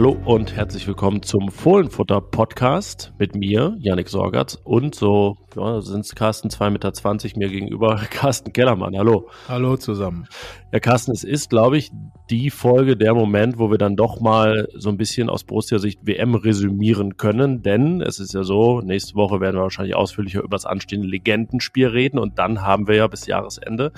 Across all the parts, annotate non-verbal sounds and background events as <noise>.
Hallo und herzlich willkommen zum Fohlenfutter Podcast mit mir, Yannick Sorgatz und so ja, sind es Carsten 2,20 Meter mir gegenüber, <laughs> Carsten Kellermann. Hallo. Hallo zusammen. Ja, Carsten, es ist, glaube ich, die Folge, der Moment, wo wir dann doch mal so ein bisschen aus Borussia-Sicht WM resümieren können, denn es ist ja so, nächste Woche werden wir wahrscheinlich ausführlicher über das anstehende Legendenspiel reden und dann haben wir ja bis Jahresende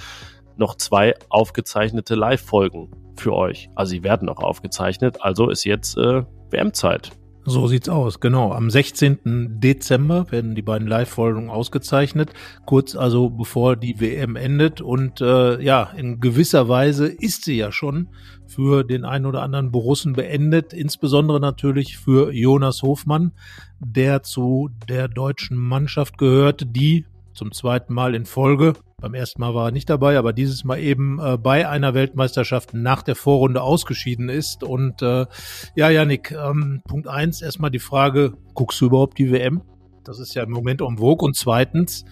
noch zwei aufgezeichnete Live-Folgen für euch. Also sie werden noch aufgezeichnet, also ist jetzt äh, WM-Zeit. So sieht's aus, genau. Am 16. Dezember werden die beiden Live-Folgen ausgezeichnet, kurz also bevor die WM endet. Und äh, ja, in gewisser Weise ist sie ja schon für den einen oder anderen Borussen beendet, insbesondere natürlich für Jonas Hofmann, der zu der deutschen Mannschaft gehört, die zum zweiten Mal in Folge beim ersten Mal war er nicht dabei, aber dieses Mal eben äh, bei einer Weltmeisterschaft nach der Vorrunde ausgeschieden ist. Und äh, ja, Janik, ähm, Punkt eins, erstmal die Frage, guckst du überhaupt die WM? Das ist ja im Moment um vogue. Und zweitens,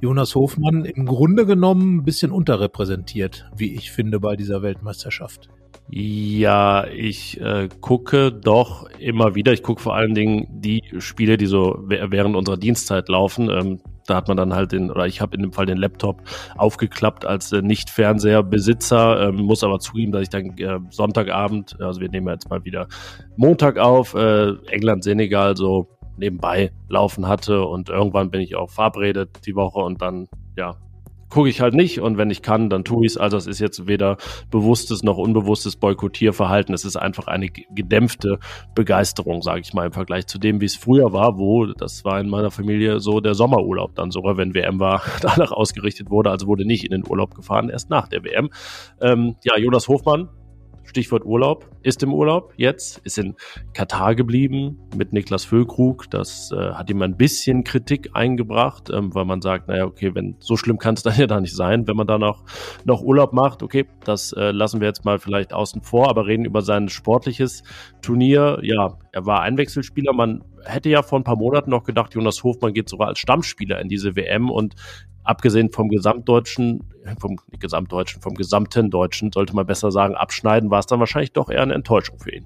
Jonas Hofmann im Grunde genommen ein bisschen unterrepräsentiert, wie ich finde, bei dieser Weltmeisterschaft. Ja, ich äh, gucke doch immer wieder. Ich gucke vor allen Dingen die Spiele, die so während unserer Dienstzeit laufen. Ähm, da hat man dann halt den, oder ich habe in dem Fall den Laptop aufgeklappt als äh, Nicht-Fernseher-Besitzer, ähm, muss aber zugeben, dass ich dann äh, Sonntagabend, also wir nehmen jetzt mal wieder Montag auf, äh, England, Senegal so nebenbei laufen hatte und irgendwann bin ich auch verabredet die Woche und dann, ja, gucke ich halt nicht und wenn ich kann, dann tue ich es. Also es ist jetzt weder bewusstes noch unbewusstes Boykottierverhalten. Es ist einfach eine gedämpfte Begeisterung, sage ich mal, im Vergleich zu dem, wie es früher war, wo, das war in meiner Familie so der Sommerurlaub dann sogar, wenn WM war, <laughs> danach ausgerichtet wurde. Also wurde nicht in den Urlaub gefahren, erst nach der WM. Ähm, ja, Jonas Hofmann, Stichwort Urlaub, ist im Urlaub jetzt, ist in Katar geblieben mit Niklas Füllkrug. Das äh, hat ihm ein bisschen Kritik eingebracht, ähm, weil man sagt, naja, okay, wenn so schlimm kann es dann <laughs> ja da nicht sein, wenn man da noch, noch Urlaub macht. Okay, das äh, lassen wir jetzt mal vielleicht außen vor, aber reden über sein sportliches Turnier. Ja, er war Einwechselspieler. Man hätte ja vor ein paar Monaten noch gedacht, Jonas Hofmann geht sogar als Stammspieler in diese WM und abgesehen vom gesamtdeutschen, vom gesamtdeutschen, vom gesamten Deutschen, sollte man besser sagen, abschneiden, war es dann wahrscheinlich doch eher eine Enttäuschung für ihn.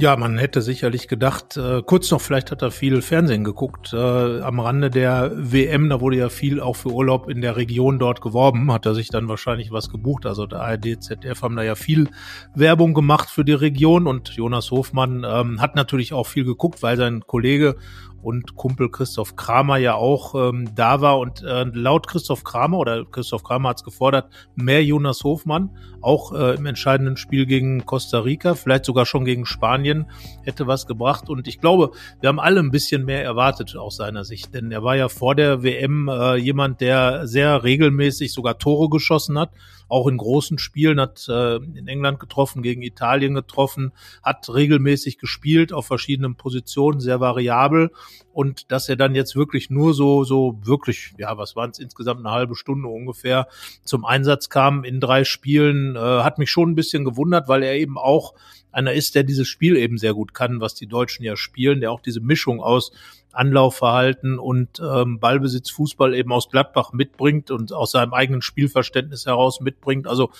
Ja, man hätte sicherlich gedacht, äh, kurz noch, vielleicht hat er viel Fernsehen geguckt. Äh, am Rande der WM, da wurde ja viel auch für Urlaub in der Region dort geworben, hat er sich dann wahrscheinlich was gebucht. Also der ARD, ZDF haben da ja viel Werbung gemacht für die Region und Jonas Hofmann ähm, hat natürlich auch viel geguckt, weil sein Kollege und Kumpel Christoph Kramer ja auch ähm, da war. Und äh, laut Christoph Kramer oder Christoph Kramer hat es gefordert, mehr Jonas Hofmann, auch äh, im entscheidenden Spiel gegen Costa Rica, vielleicht sogar schon gegen Spanien, hätte was gebracht. Und ich glaube, wir haben alle ein bisschen mehr erwartet aus seiner Sicht, denn er war ja vor der WM äh, jemand, der sehr regelmäßig sogar Tore geschossen hat auch in großen Spielen, hat äh, in England getroffen, gegen Italien getroffen, hat regelmäßig gespielt auf verschiedenen Positionen, sehr variabel. Und dass er dann jetzt wirklich nur so, so wirklich, ja, was waren es insgesamt eine halbe Stunde ungefähr zum Einsatz kam in drei Spielen, äh, hat mich schon ein bisschen gewundert, weil er eben auch einer ist, der dieses Spiel eben sehr gut kann, was die Deutschen ja spielen, der auch diese Mischung aus Anlaufverhalten und ähm, Ballbesitz Fußball eben aus Gladbach mitbringt und aus seinem eigenen Spielverständnis heraus mitbringt. Also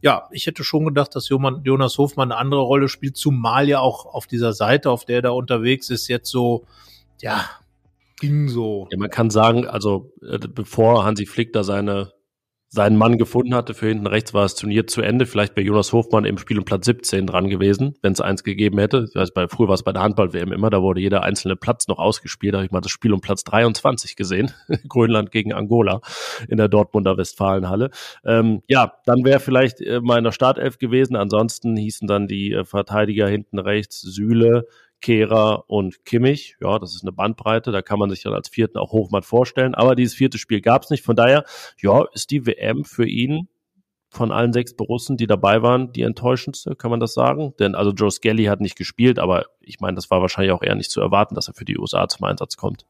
ja, ich hätte schon gedacht, dass Jonas Hofmann eine andere Rolle spielt, zumal ja auch auf dieser Seite, auf der er da unterwegs ist, jetzt so, ja, ging so. Ja, man kann sagen, also äh, bevor Hansi Flick da seine seinen Mann gefunden hatte. Für hinten rechts war das Turnier zu Ende. Vielleicht bei Jonas Hofmann im Spiel um Platz 17 dran gewesen, wenn es eins gegeben hätte. Ich weiß, bei, früher war es bei der Handball-WM immer, da wurde jeder einzelne Platz noch ausgespielt. Da habe ich mal das Spiel um Platz 23 gesehen. <laughs> Grönland gegen Angola in der Dortmunder Westfalenhalle. Ähm, ja, dann wäre vielleicht äh, der Startelf gewesen. Ansonsten hießen dann die äh, Verteidiger hinten rechts Sühle, Kehrer und Kimmich. Ja, das ist eine Bandbreite. Da kann man sich dann als vierten auch Hofmann vorstellen. Aber dieses vierte Spiel gab es nicht. Von daher, ja, ist die WM für ihn von allen sechs Borussen, die dabei waren, die enttäuschendste, kann man das sagen? Denn also Joe Skelly hat nicht gespielt, aber ich meine, das war wahrscheinlich auch eher nicht zu erwarten, dass er für die USA zum Einsatz kommt.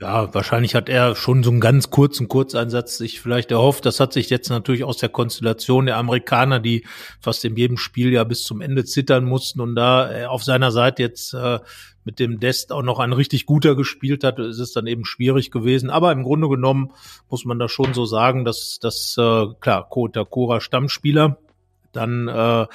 Ja, wahrscheinlich hat er schon so einen ganz kurzen Kurzeinsatz sich vielleicht erhofft. Das hat sich jetzt natürlich aus der Konstellation der Amerikaner, die fast in jedem Spiel ja bis zum Ende zittern mussten und da äh, auf seiner Seite jetzt äh, mit dem Dest auch noch ein richtig guter gespielt hat, ist es dann eben schwierig gewesen. Aber im Grunde genommen muss man da schon so sagen, dass das äh, klar Kota Kura Stammspieler dann äh,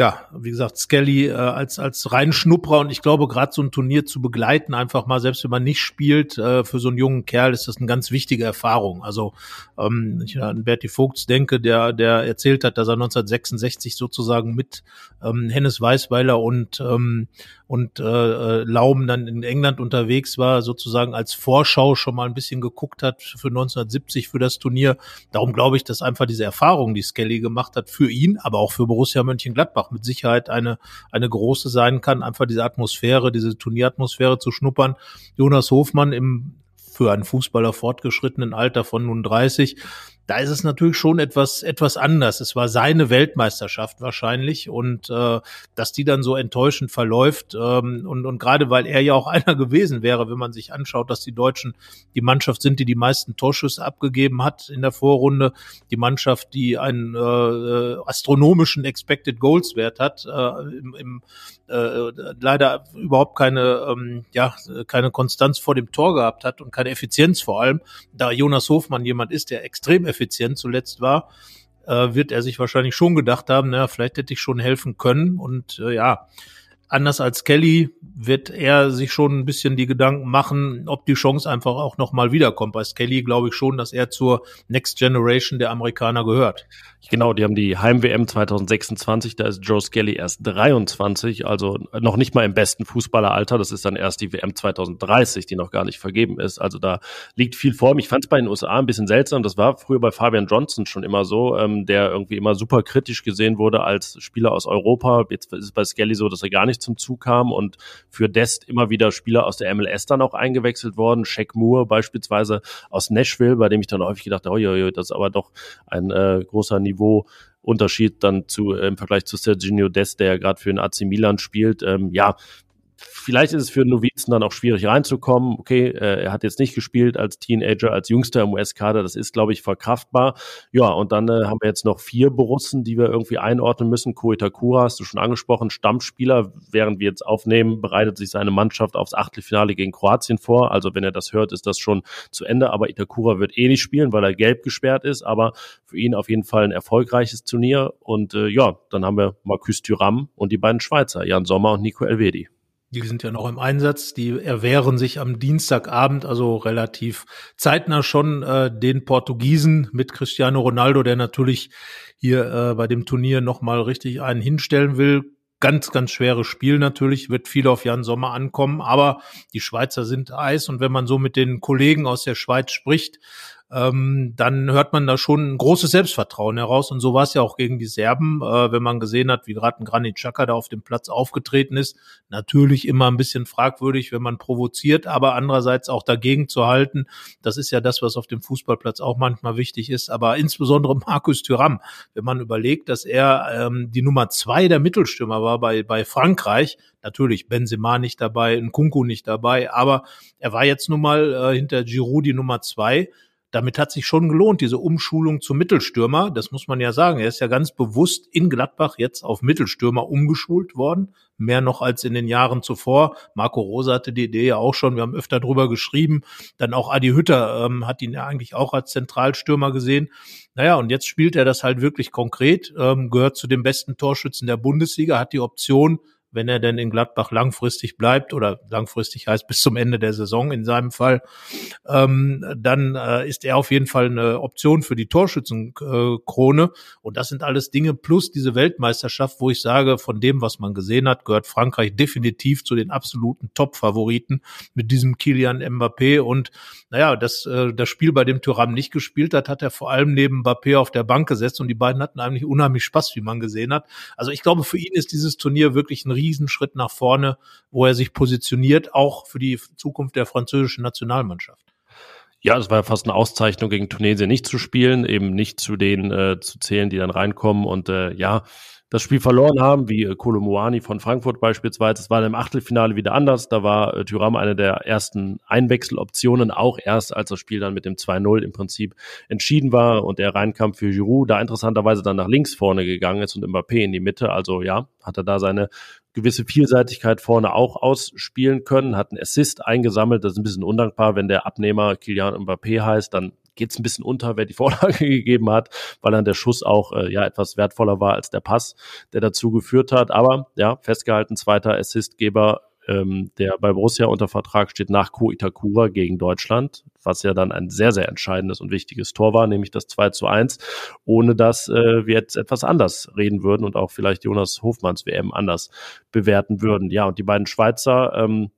ja, wie gesagt, Skelly äh, als als Reinschnupperer und ich glaube, gerade so ein Turnier zu begleiten, einfach mal, selbst wenn man nicht spielt, äh, für so einen jungen Kerl ist das eine ganz wichtige Erfahrung. Also ähm, ich an Berti Vogts denke, der der erzählt hat, dass er 1966 sozusagen mit ähm, Hennes Weißweiler und ähm, und äh, äh, Laum dann in England unterwegs war, sozusagen als Vorschau schon mal ein bisschen geguckt hat für 1970 für das Turnier. Darum glaube ich, dass einfach diese Erfahrung, die Skelly gemacht hat, für ihn, aber auch für Borussia Mönchengladbach mit Sicherheit eine, eine große sein kann, einfach diese Atmosphäre, diese Turnieratmosphäre zu schnuppern. Jonas Hofmann im für einen Fußballer fortgeschrittenen Alter von nun 30 da ist es natürlich schon etwas etwas anders. Es war seine Weltmeisterschaft wahrscheinlich und äh, dass die dann so enttäuschend verläuft ähm, und und gerade weil er ja auch <laughs> einer gewesen wäre, wenn man sich anschaut, dass die Deutschen die Mannschaft sind, die die meisten Torschüsse abgegeben hat in der Vorrunde, die Mannschaft, die einen äh, astronomischen Expected Goals Wert hat, äh, im, im äh, leider überhaupt keine ähm, ja keine Konstanz vor dem Tor gehabt hat und keine Effizienz vor allem, da Jonas Hofmann jemand ist, der extrem effizient effizient zuletzt war, äh, wird er sich wahrscheinlich schon gedacht haben, naja, vielleicht hätte ich schon helfen können. Und äh, ja, anders als Kelly wird er sich schon ein bisschen die Gedanken machen, ob die Chance einfach auch nochmal wiederkommt. Bei Skelly glaube ich schon, dass er zur Next Generation der Amerikaner gehört. Genau, die haben die Heim-WM 2026, da ist Joe Skelly erst 23, also noch nicht mal im besten Fußballeralter. Das ist dann erst die WM 2030, die noch gar nicht vergeben ist. Also da liegt viel vor. Ich fand es bei den USA ein bisschen seltsam. Das war früher bei Fabian Johnson schon immer so, ähm, der irgendwie immer super kritisch gesehen wurde als Spieler aus Europa. Jetzt ist es bei Skelly so, dass er gar nicht zum Zug kam und für Dest immer wieder Spieler aus der MLS dann auch eingewechselt worden. Shaq Moore beispielsweise aus Nashville, bei dem ich dann häufig gedacht habe, oh, das ist aber doch ein äh, großer Niveau Unterschied dann zu äh, im Vergleich zu Serginho Dest, der ja gerade für den AC Milan spielt. Ähm, ja, vielleicht ist es für Novizen dann auch schwierig reinzukommen. Okay, äh, er hat jetzt nicht gespielt als Teenager, als Jüngster im US-Kader. Das ist, glaube ich, verkraftbar. Ja, und dann äh, haben wir jetzt noch vier Borussen, die wir irgendwie einordnen müssen. Ko Itakura hast du schon angesprochen, Stammspieler. Während wir jetzt aufnehmen, bereitet sich seine Mannschaft aufs Achtelfinale gegen Kroatien vor. Also wenn er das hört, ist das schon zu Ende. Aber Itakura wird eh nicht spielen, weil er gelb gesperrt ist. Aber für ihn auf jeden Fall ein erfolgreiches Turnier. Und äh, ja, dann haben wir Marcus Thuram und die beiden Schweizer, Jan Sommer und Nico Elvedi. Die sind ja noch im Einsatz. Die erwehren sich am Dienstagabend, also relativ zeitnah schon, äh, den Portugiesen mit Cristiano Ronaldo, der natürlich hier äh, bei dem Turnier nochmal richtig einen hinstellen will. Ganz, ganz schweres Spiel natürlich, wird viel auf Jan Sommer ankommen, aber die Schweizer sind Eis und wenn man so mit den Kollegen aus der Schweiz spricht, ähm, dann hört man da schon ein großes Selbstvertrauen heraus. Und so war es ja auch gegen die Serben, äh, wenn man gesehen hat, wie gerade ein Granit Xhaka da auf dem Platz aufgetreten ist. Natürlich immer ein bisschen fragwürdig, wenn man provoziert, aber andererseits auch dagegen zu halten. Das ist ja das, was auf dem Fußballplatz auch manchmal wichtig ist. Aber insbesondere Markus Thuram, wenn man überlegt, dass er ähm, die Nummer zwei der Mittelstürmer war bei, bei Frankreich, natürlich Benzema nicht dabei, Nkunku nicht dabei, aber er war jetzt nun mal äh, hinter Giroud die Nummer zwei damit hat sich schon gelohnt, diese Umschulung zum Mittelstürmer. Das muss man ja sagen. Er ist ja ganz bewusst in Gladbach jetzt auf Mittelstürmer umgeschult worden. Mehr noch als in den Jahren zuvor. Marco Rosa hatte die Idee ja auch schon. Wir haben öfter drüber geschrieben. Dann auch Adi Hütter ähm, hat ihn ja eigentlich auch als Zentralstürmer gesehen. Naja, und jetzt spielt er das halt wirklich konkret, ähm, gehört zu den besten Torschützen der Bundesliga, hat die Option, wenn er denn in Gladbach langfristig bleibt oder langfristig heißt bis zum Ende der Saison in seinem Fall, ähm, dann äh, ist er auf jeden Fall eine Option für die Torschützenkrone. Und das sind alles Dinge plus diese Weltmeisterschaft, wo ich sage, von dem, was man gesehen hat, gehört Frankreich definitiv zu den absoluten Top-Favoriten mit diesem Kilian Mbappé. Und naja, das, äh, das Spiel, bei dem Thuram nicht gespielt hat, hat er vor allem neben Mbappé auf der Bank gesetzt und die beiden hatten eigentlich unheimlich Spaß, wie man gesehen hat. Also ich glaube, für ihn ist dieses Turnier wirklich ein Riesenschritt nach vorne, wo er sich positioniert, auch für die Zukunft der französischen Nationalmannschaft. Ja, es war ja fast eine Auszeichnung gegen Tunesien nicht zu spielen, eben nicht zu denen äh, zu zählen, die dann reinkommen. Und äh, ja, das Spiel verloren haben, wie äh, Kolomoani von Frankfurt beispielsweise. Es war im Achtelfinale wieder anders. Da war äh, Thuram eine der ersten Einwechseloptionen, auch erst als das Spiel dann mit dem 2-0 im Prinzip entschieden war und er reinkam für Giroud, da interessanterweise dann nach links vorne gegangen ist und Mbappé in die Mitte. Also ja, hat er da seine gewisse Vielseitigkeit vorne auch ausspielen können, hat einen Assist eingesammelt. Das ist ein bisschen undankbar, wenn der Abnehmer Kilian Mbappé heißt, dann geht es ein bisschen unter, wer die <laughs> Vorlage gegeben hat, weil dann der Schuss auch äh, ja etwas wertvoller war als der Pass, der dazu geführt hat. Aber ja, festgehalten, zweiter Assistgeber ähm, der bei Borussia unter Vertrag steht nach Ko Itakura gegen Deutschland, was ja dann ein sehr, sehr entscheidendes und wichtiges Tor war, nämlich das 2 zu 1, ohne dass äh, wir jetzt etwas anders reden würden und auch vielleicht Jonas Hofmanns WM anders bewerten würden. Ja, und die beiden Schweizer, ähm,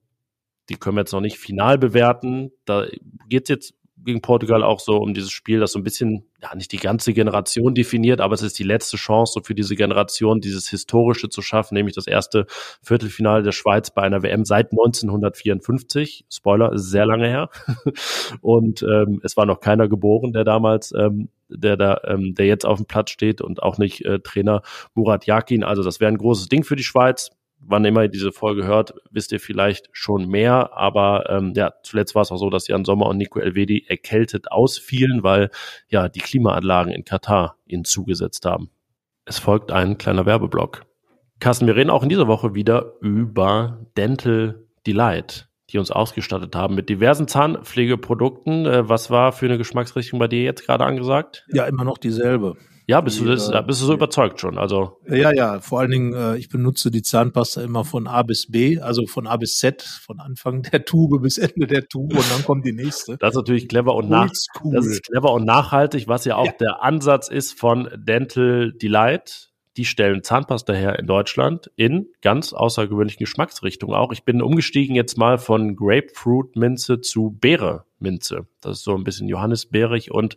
die können wir jetzt noch nicht final bewerten. Da geht es jetzt gegen Portugal auch so um dieses Spiel, das so ein bisschen, ja, nicht die ganze Generation definiert, aber es ist die letzte Chance, so für diese Generation dieses Historische zu schaffen, nämlich das erste Viertelfinale der Schweiz bei einer WM seit 1954. Spoiler, ist sehr lange her. <laughs> und ähm, es war noch keiner geboren, der damals, ähm, der da, ähm, der jetzt auf dem Platz steht und auch nicht äh, Trainer Murat Yakin. Also das wäre ein großes Ding für die Schweiz wann immer ihr diese Folge hört, wisst ihr vielleicht schon mehr. Aber ähm, ja, zuletzt war es auch so, dass Jan Sommer und Nico Elvedi erkältet ausfielen, weil ja die Klimaanlagen in Katar ihnen zugesetzt haben. Es folgt ein kleiner Werbeblock. Carsten, wir reden auch in dieser Woche wieder über Dental Delight, die uns ausgestattet haben mit diversen Zahnpflegeprodukten. Äh, was war für eine Geschmacksrichtung bei dir jetzt gerade angesagt? Ja, immer noch dieselbe. Ja, bist du, das, bist du so überzeugt schon? Also ja, ja. Vor allen Dingen, äh, ich benutze die Zahnpasta immer von A bis B, also von A bis Z, von Anfang der Tube bis Ende der Tube und dann kommt die nächste. Das ist natürlich clever und nach, cool. das ist clever und nachhaltig, was ja auch ja. der Ansatz ist von Dental Delight. Die stellen Zahnpasta her in Deutschland in ganz außergewöhnlichen Geschmacksrichtungen auch. Ich bin umgestiegen jetzt mal von Grapefruit Minze zu Beere Minze. Das ist so ein bisschen Johannisbeerig und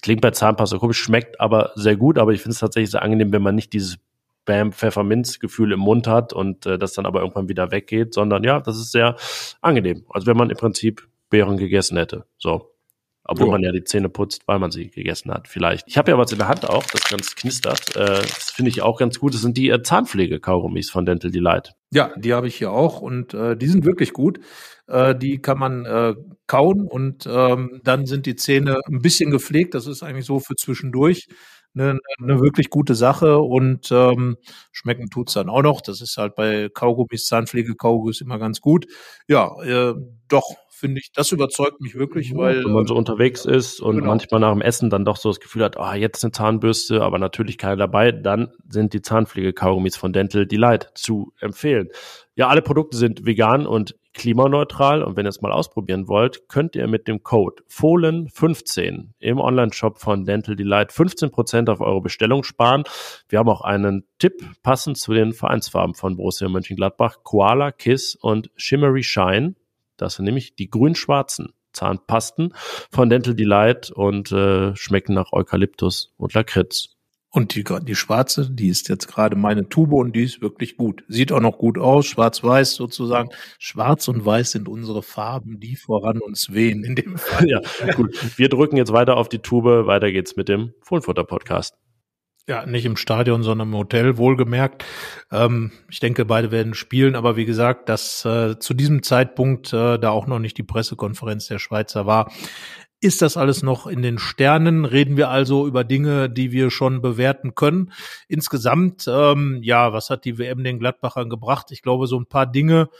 klingt bei Zahnpasta komisch, schmeckt aber sehr gut, aber ich finde es tatsächlich sehr angenehm, wenn man nicht dieses Bam Pfefferminz-Gefühl im Mund hat und äh, das dann aber irgendwann wieder weggeht, sondern ja, das ist sehr angenehm. Also wenn man im Prinzip Beeren gegessen hätte. So. Obwohl jo. man ja die Zähne putzt, weil man sie gegessen hat, vielleicht. Ich habe ja was in der Hand auch, das ganz knistert. Äh, das finde ich auch ganz gut. Das sind die äh, Zahnpflege-Kaugummis von Dental Delight. Ja, die habe ich hier auch und äh, die sind wirklich gut. Äh, die kann man äh, kauen und ähm, dann sind die Zähne ein bisschen gepflegt. Das ist eigentlich so für zwischendurch eine, eine wirklich gute Sache und ähm, schmecken tut's dann auch noch. Das ist halt bei Kaugummis, Zahnpflege-Kaugummis immer ganz gut. Ja, äh, doch, finde ich, das überzeugt mich wirklich, weil. Wenn man so unterwegs ist und genau. manchmal nach dem Essen dann doch so das Gefühl hat, ah, oh, jetzt eine Zahnbürste, aber natürlich keine dabei, dann sind die Zahnpflege-Kaugummis von Dental Delight zu empfehlen. Ja, alle Produkte sind vegan und klimaneutral und wenn ihr es mal ausprobieren wollt, könnt ihr mit dem Code Fohlen15 im Online-Shop von Dental Delight 15% auf eure Bestellung sparen. Wir haben auch einen Tipp passend zu den Vereinsfarben von Borussia Mönchengladbach, Koala, Kiss und Shimmery Shine. Das sind nämlich die grün-schwarzen Zahnpasten von Dental Delight und äh, schmecken nach Eukalyptus und Lakritz. Und die, die schwarze, die ist jetzt gerade meine Tube und die ist wirklich gut. Sieht auch noch gut aus, schwarz-weiß sozusagen. Schwarz und weiß sind unsere Farben, die voran uns wehen in dem Fall. <laughs> Ja, gut. Wir drücken jetzt weiter auf die Tube. Weiter geht's mit dem Fohlenfutter Podcast. Ja, nicht im Stadion, sondern im Hotel, wohlgemerkt. Ähm, ich denke, beide werden spielen, aber wie gesagt, dass äh, zu diesem Zeitpunkt äh, da auch noch nicht die Pressekonferenz der Schweizer war, ist das alles noch in den Sternen? Reden wir also über Dinge, die wir schon bewerten können. Insgesamt, ähm, ja, was hat die WM den Gladbachern gebracht? Ich glaube, so ein paar Dinge,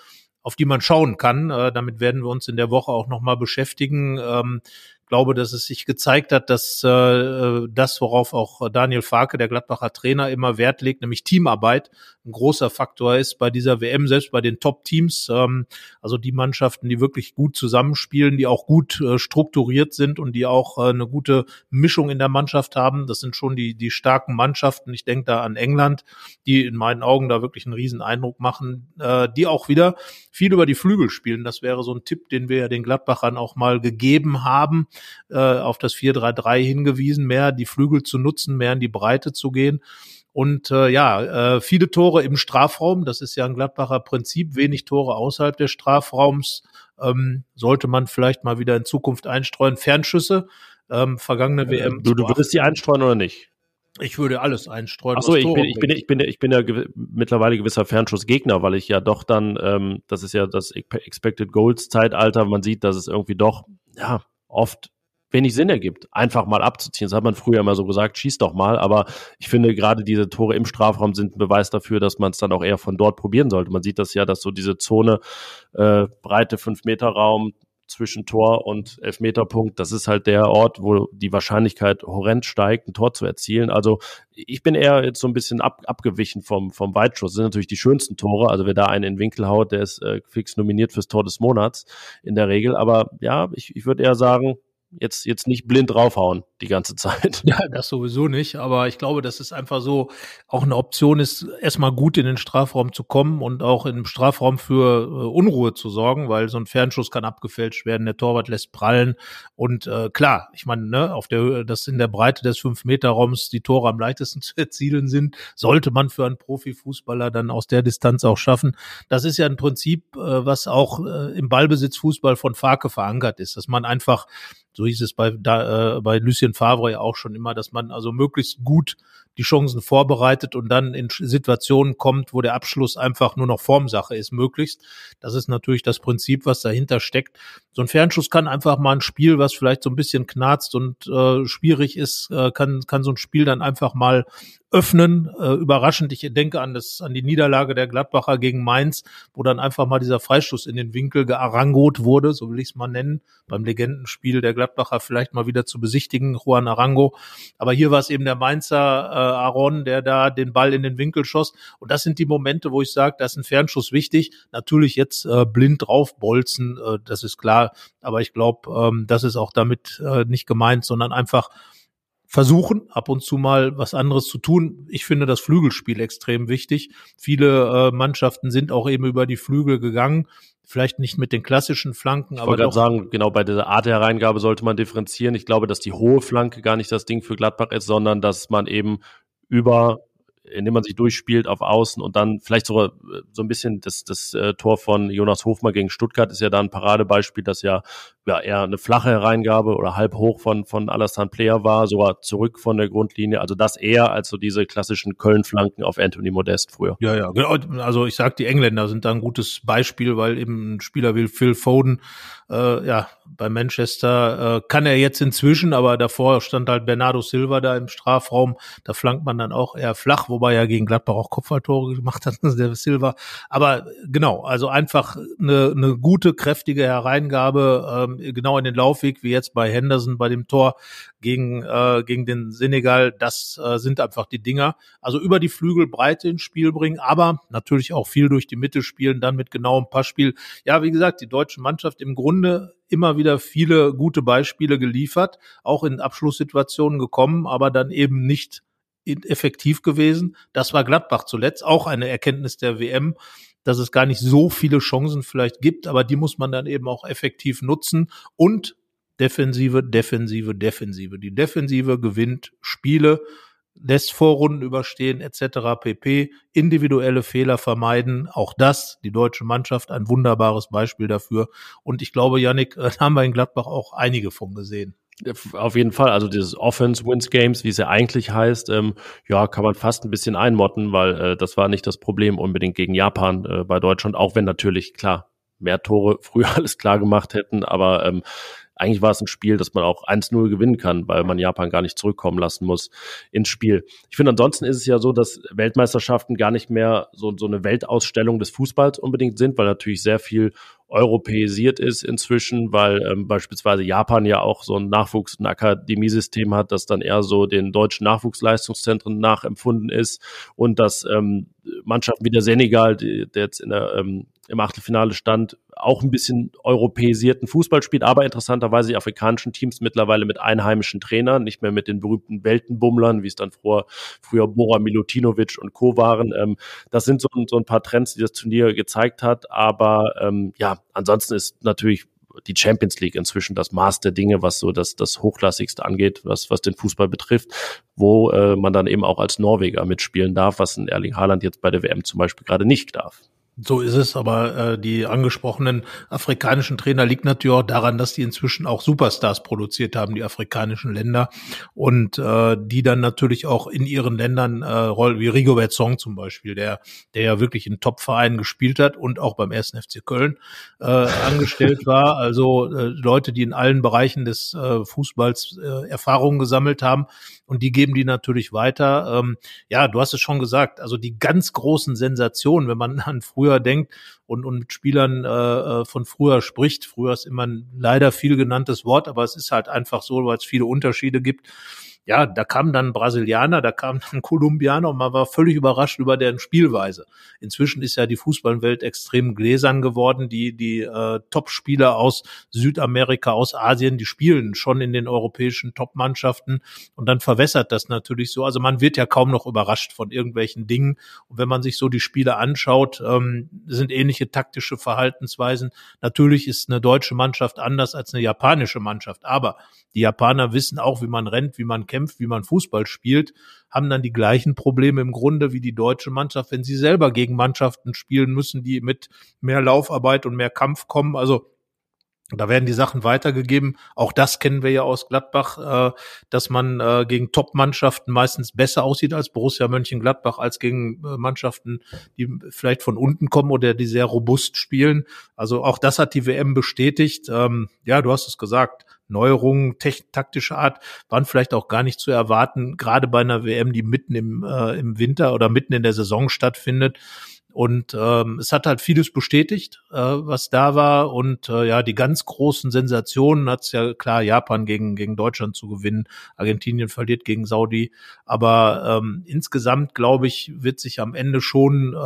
auf die man schauen kann. Äh, damit werden wir uns in der Woche auch nochmal beschäftigen. Ähm, glaube, dass es sich gezeigt hat, dass äh, das, worauf auch Daniel Farke, der Gladbacher Trainer, immer Wert legt, nämlich Teamarbeit, ein großer Faktor ist bei dieser WM, selbst bei den Top-Teams. Ähm, also die Mannschaften, die wirklich gut zusammenspielen, die auch gut äh, strukturiert sind und die auch äh, eine gute Mischung in der Mannschaft haben. Das sind schon die, die starken Mannschaften. Ich denke da an England, die in meinen Augen da wirklich einen riesen Eindruck machen, äh, die auch wieder viel über die Flügel spielen. Das wäre so ein Tipp, den wir ja den Gladbachern auch mal gegeben haben äh, auf das 4-3-3 hingewiesen, mehr die Flügel zu nutzen, mehr in die Breite zu gehen. Und äh, ja, äh, viele Tore im Strafraum, das ist ja ein Gladbacher Prinzip, wenig Tore außerhalb des Strafraums, ähm, sollte man vielleicht mal wieder in Zukunft einstreuen. Fernschüsse, ähm, vergangene äh, WM. Du, du würdest die einstreuen oder nicht? Ich würde alles einstreuen. Achso, ich bin, ich bin, ich bin, ich bin ja gew mittlerweile gewisser Fernschussgegner, weil ich ja doch dann, ähm, das ist ja das Expected Goals Zeitalter, man sieht, dass es irgendwie doch, ja, oft wenig Sinn ergibt, einfach mal abzuziehen. Das hat man früher immer so gesagt, schieß doch mal, aber ich finde gerade diese Tore im Strafraum sind ein Beweis dafür, dass man es dann auch eher von dort probieren sollte. Man sieht das ja, dass so diese Zone, äh, breite fünf Meter Raum, zwischen Tor und Elfmeterpunkt, das ist halt der Ort, wo die Wahrscheinlichkeit horrend steigt, ein Tor zu erzielen. Also ich bin eher jetzt so ein bisschen ab, abgewichen vom, vom Weitschuss. Das sind natürlich die schönsten Tore. Also wer da einen in den Winkel haut, der ist äh, fix nominiert fürs Tor des Monats in der Regel. Aber ja, ich, ich würde eher sagen, jetzt, jetzt nicht blind draufhauen die ganze Zeit. Ja, das sowieso nicht. Aber ich glaube, dass es einfach so auch eine Option ist, erstmal gut in den Strafraum zu kommen und auch im Strafraum für äh, Unruhe zu sorgen, weil so ein Fernschuss kann abgefälscht werden, der Torwart lässt prallen. Und äh, klar, ich meine, ne, auf der, dass in der Breite des Fünf-Meter-Raums die Tore am leichtesten <laughs> zu erzielen sind, sollte man für einen Profifußballer dann aus der Distanz auch schaffen. Das ist ja ein Prinzip, äh, was auch äh, im Ballbesitzfußball von Farke verankert ist, dass man einfach so hieß es bei, da, äh, bei Lucien Favre ja auch schon immer, dass man also möglichst gut die Chancen vorbereitet und dann in Situationen kommt, wo der Abschluss einfach nur noch Formsache ist, möglichst. Das ist natürlich das Prinzip, was dahinter steckt. So ein Fernschuss kann einfach mal ein Spiel, was vielleicht so ein bisschen knarzt und äh, schwierig ist, äh, kann, kann so ein Spiel dann einfach mal öffnen. Äh, überraschend, ich denke an das, an die Niederlage der Gladbacher gegen Mainz, wo dann einfach mal dieser Freistoß in den Winkel gearangot wurde, so will ich es mal nennen, beim Legendenspiel der Gladbacher vielleicht mal wieder zu besichtigen, Juan Arango. Aber hier war es eben der Mainzer äh, Aaron, der da den Ball in den Winkel schoss. Und das sind die Momente, wo ich sage, da ist ein Fernschuss wichtig. Natürlich jetzt äh, blind draufbolzen, äh, das ist klar. Aber ich glaube, ähm, das ist auch damit äh, nicht gemeint, sondern einfach versuchen, ab und zu mal was anderes zu tun. Ich finde das Flügelspiel extrem wichtig. Viele äh, Mannschaften sind auch eben über die Flügel gegangen. Vielleicht nicht mit den klassischen Flanken, ich aber. Ich wollte sagen, genau bei dieser Art der Hereingabe sollte man differenzieren. Ich glaube, dass die hohe Flanke gar nicht das Ding für Gladbach ist, sondern dass man eben über indem man sich durchspielt auf Außen und dann vielleicht sogar äh, so ein bisschen das, das äh, Tor von Jonas Hofmann gegen Stuttgart ist ja da ein Paradebeispiel, dass ja, ja eher eine flache Hereingabe oder halb hoch von, von Alassane Player war, sogar zurück von der Grundlinie. Also das eher als so diese klassischen Köln-Flanken auf Anthony Modest früher. Ja, ja, genau. Also ich sag, die Engländer sind da ein gutes Beispiel, weil eben ein Spieler wie Phil Foden äh, ja, bei Manchester äh, kann er jetzt inzwischen, aber davor stand halt Bernardo Silva da im Strafraum. Da flankt man dann auch eher flach, wobei er gegen Gladbach auch Kopfballtore gemacht hat, <laughs> der Silva. Aber genau, also einfach eine, eine gute, kräftige Hereingabe, ähm, genau in den Laufweg, wie jetzt bei Henderson bei dem Tor gegen, äh, gegen den Senegal. Das äh, sind einfach die Dinger. Also über die Flügel Breite ins Spiel bringen, aber natürlich auch viel durch die Mitte spielen, dann mit genauem Passspiel. Ja, wie gesagt, die deutsche Mannschaft im Grunde immer wieder viele gute Beispiele geliefert, auch in Abschlusssituationen gekommen, aber dann eben nicht effektiv gewesen. Das war Gladbach zuletzt, auch eine Erkenntnis der WM, dass es gar nicht so viele Chancen vielleicht gibt, aber die muss man dann eben auch effektiv nutzen und Defensive, Defensive, Defensive. Die Defensive gewinnt Spiele, lässt Vorrunden überstehen etc. pp. Individuelle Fehler vermeiden. Auch das, die deutsche Mannschaft, ein wunderbares Beispiel dafür. Und ich glaube, Yannick, <laughs> da haben wir in Gladbach auch einige von gesehen. Auf jeden Fall, also dieses Offense Wins Games, wie es ja eigentlich heißt, ähm, ja, kann man fast ein bisschen einmotten, weil äh, das war nicht das Problem unbedingt gegen Japan äh, bei Deutschland, auch wenn natürlich, klar, mehr Tore <laughs> früher alles klar gemacht hätten, aber ähm, eigentlich war es ein Spiel, das man auch 1-0 gewinnen kann, weil man Japan gar nicht zurückkommen lassen muss ins Spiel. Ich finde, ansonsten ist es ja so, dass Weltmeisterschaften gar nicht mehr so, so eine Weltausstellung des Fußballs unbedingt sind, weil natürlich sehr viel europäisiert ist inzwischen, weil ähm, beispielsweise Japan ja auch so ein Nachwuchs- und Akademiesystem hat, das dann eher so den deutschen Nachwuchsleistungszentren nachempfunden ist und dass ähm, Mannschaften wie der Senegal, die, der jetzt in der, ähm, im Achtelfinale stand, auch ein bisschen europäisierten Fußball spielt, aber interessanterweise die afrikanischen Teams mittlerweile mit einheimischen Trainern, nicht mehr mit den berühmten Weltenbummlern, wie es dann früher, früher Bora Milutinovic und Co. waren. Ähm, das sind so, so ein paar Trends, die das Turnier gezeigt hat, aber ähm, ja, ansonsten ist natürlich die Champions League inzwischen das Maß der Dinge, was so das, das Hochklassigste angeht, was, was den Fußball betrifft, wo äh, man dann eben auch als Norweger mitspielen darf, was ein Erling Haaland jetzt bei der WM zum Beispiel gerade nicht darf. So ist es, aber äh, die angesprochenen afrikanischen Trainer liegt natürlich auch daran, dass die inzwischen auch Superstars produziert haben, die afrikanischen Länder und äh, die dann natürlich auch in ihren Ländern äh, wie Rigobert Song zum Beispiel, der der ja wirklich in Top-Vereinen gespielt hat und auch beim ersten FC Köln äh, angestellt war. Also äh, Leute, die in allen Bereichen des äh, Fußballs äh, Erfahrungen gesammelt haben und die geben die natürlich weiter. Ähm, ja, du hast es schon gesagt, also die ganz großen Sensationen, wenn man <laughs> an früher denkt und, und mit Spielern äh, äh, von früher spricht. Früher ist immer ein leider viel genanntes Wort, aber es ist halt einfach so, weil es viele Unterschiede gibt ja, da kam dann Brasilianer, da kam <laughs> dann Kolumbianer und man war völlig überrascht über deren Spielweise. Inzwischen ist ja die Fußballwelt extrem gläsern geworden. Die, die äh, Top-Spieler aus Südamerika, aus Asien, die spielen schon in den europäischen Top-Mannschaften und dann verwässert das natürlich so. Also man wird ja kaum noch überrascht von irgendwelchen Dingen. Und wenn man sich so die Spiele anschaut, ähm, sind ähnliche taktische Verhaltensweisen. Natürlich ist eine deutsche Mannschaft anders als eine japanische Mannschaft, aber die Japaner wissen auch, wie man rennt, wie man kämpft, wie man Fußball spielt, haben dann die gleichen Probleme im Grunde wie die deutsche Mannschaft, wenn sie selber gegen Mannschaften spielen müssen, die mit mehr Laufarbeit und mehr Kampf kommen. Also da werden die Sachen weitergegeben. Auch das kennen wir ja aus Gladbach, äh, dass man äh, gegen Top-Mannschaften meistens besser aussieht als Borussia Mönchengladbach, als gegen äh, Mannschaften, die vielleicht von unten kommen oder die sehr robust spielen. Also auch das hat die WM bestätigt. Ähm, ja, du hast es gesagt. Neuerungen taktischer Art waren vielleicht auch gar nicht zu erwarten, gerade bei einer WM, die mitten im, im Winter oder mitten in der Saison stattfindet. Und ähm, es hat halt vieles bestätigt, äh, was da war. Und äh, ja, die ganz großen Sensationen hat es ja klar, Japan gegen, gegen Deutschland zu gewinnen. Argentinien verliert gegen Saudi. Aber ähm, insgesamt, glaube ich, wird sich am Ende schon, äh,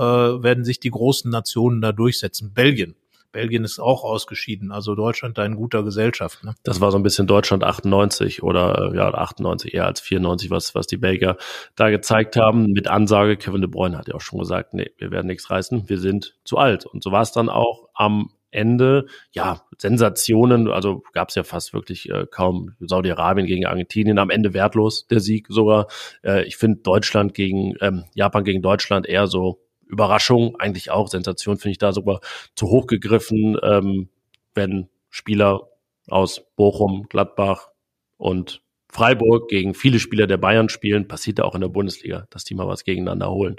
werden sich die großen Nationen da durchsetzen. Belgien Belgien ist auch ausgeschieden, also Deutschland da in guter Gesellschaft. Ne? Das war so ein bisschen Deutschland 98 oder ja 98 eher als 94, was was die Belgier da gezeigt haben. Mit Ansage, Kevin de Bruyne hat ja auch schon gesagt, nee, wir werden nichts reißen, wir sind zu alt. Und so war es dann auch am Ende. Ja, Sensationen, also gab es ja fast wirklich äh, kaum Saudi-Arabien gegen Argentinien, am Ende wertlos der Sieg sogar. Äh, ich finde Deutschland gegen ähm, Japan gegen Deutschland eher so Überraschung, eigentlich auch Sensation finde ich da sogar zu hoch gegriffen, ähm, wenn Spieler aus Bochum, Gladbach und Freiburg gegen viele Spieler der Bayern spielen, passiert ja auch in der Bundesliga, dass die mal was gegeneinander holen.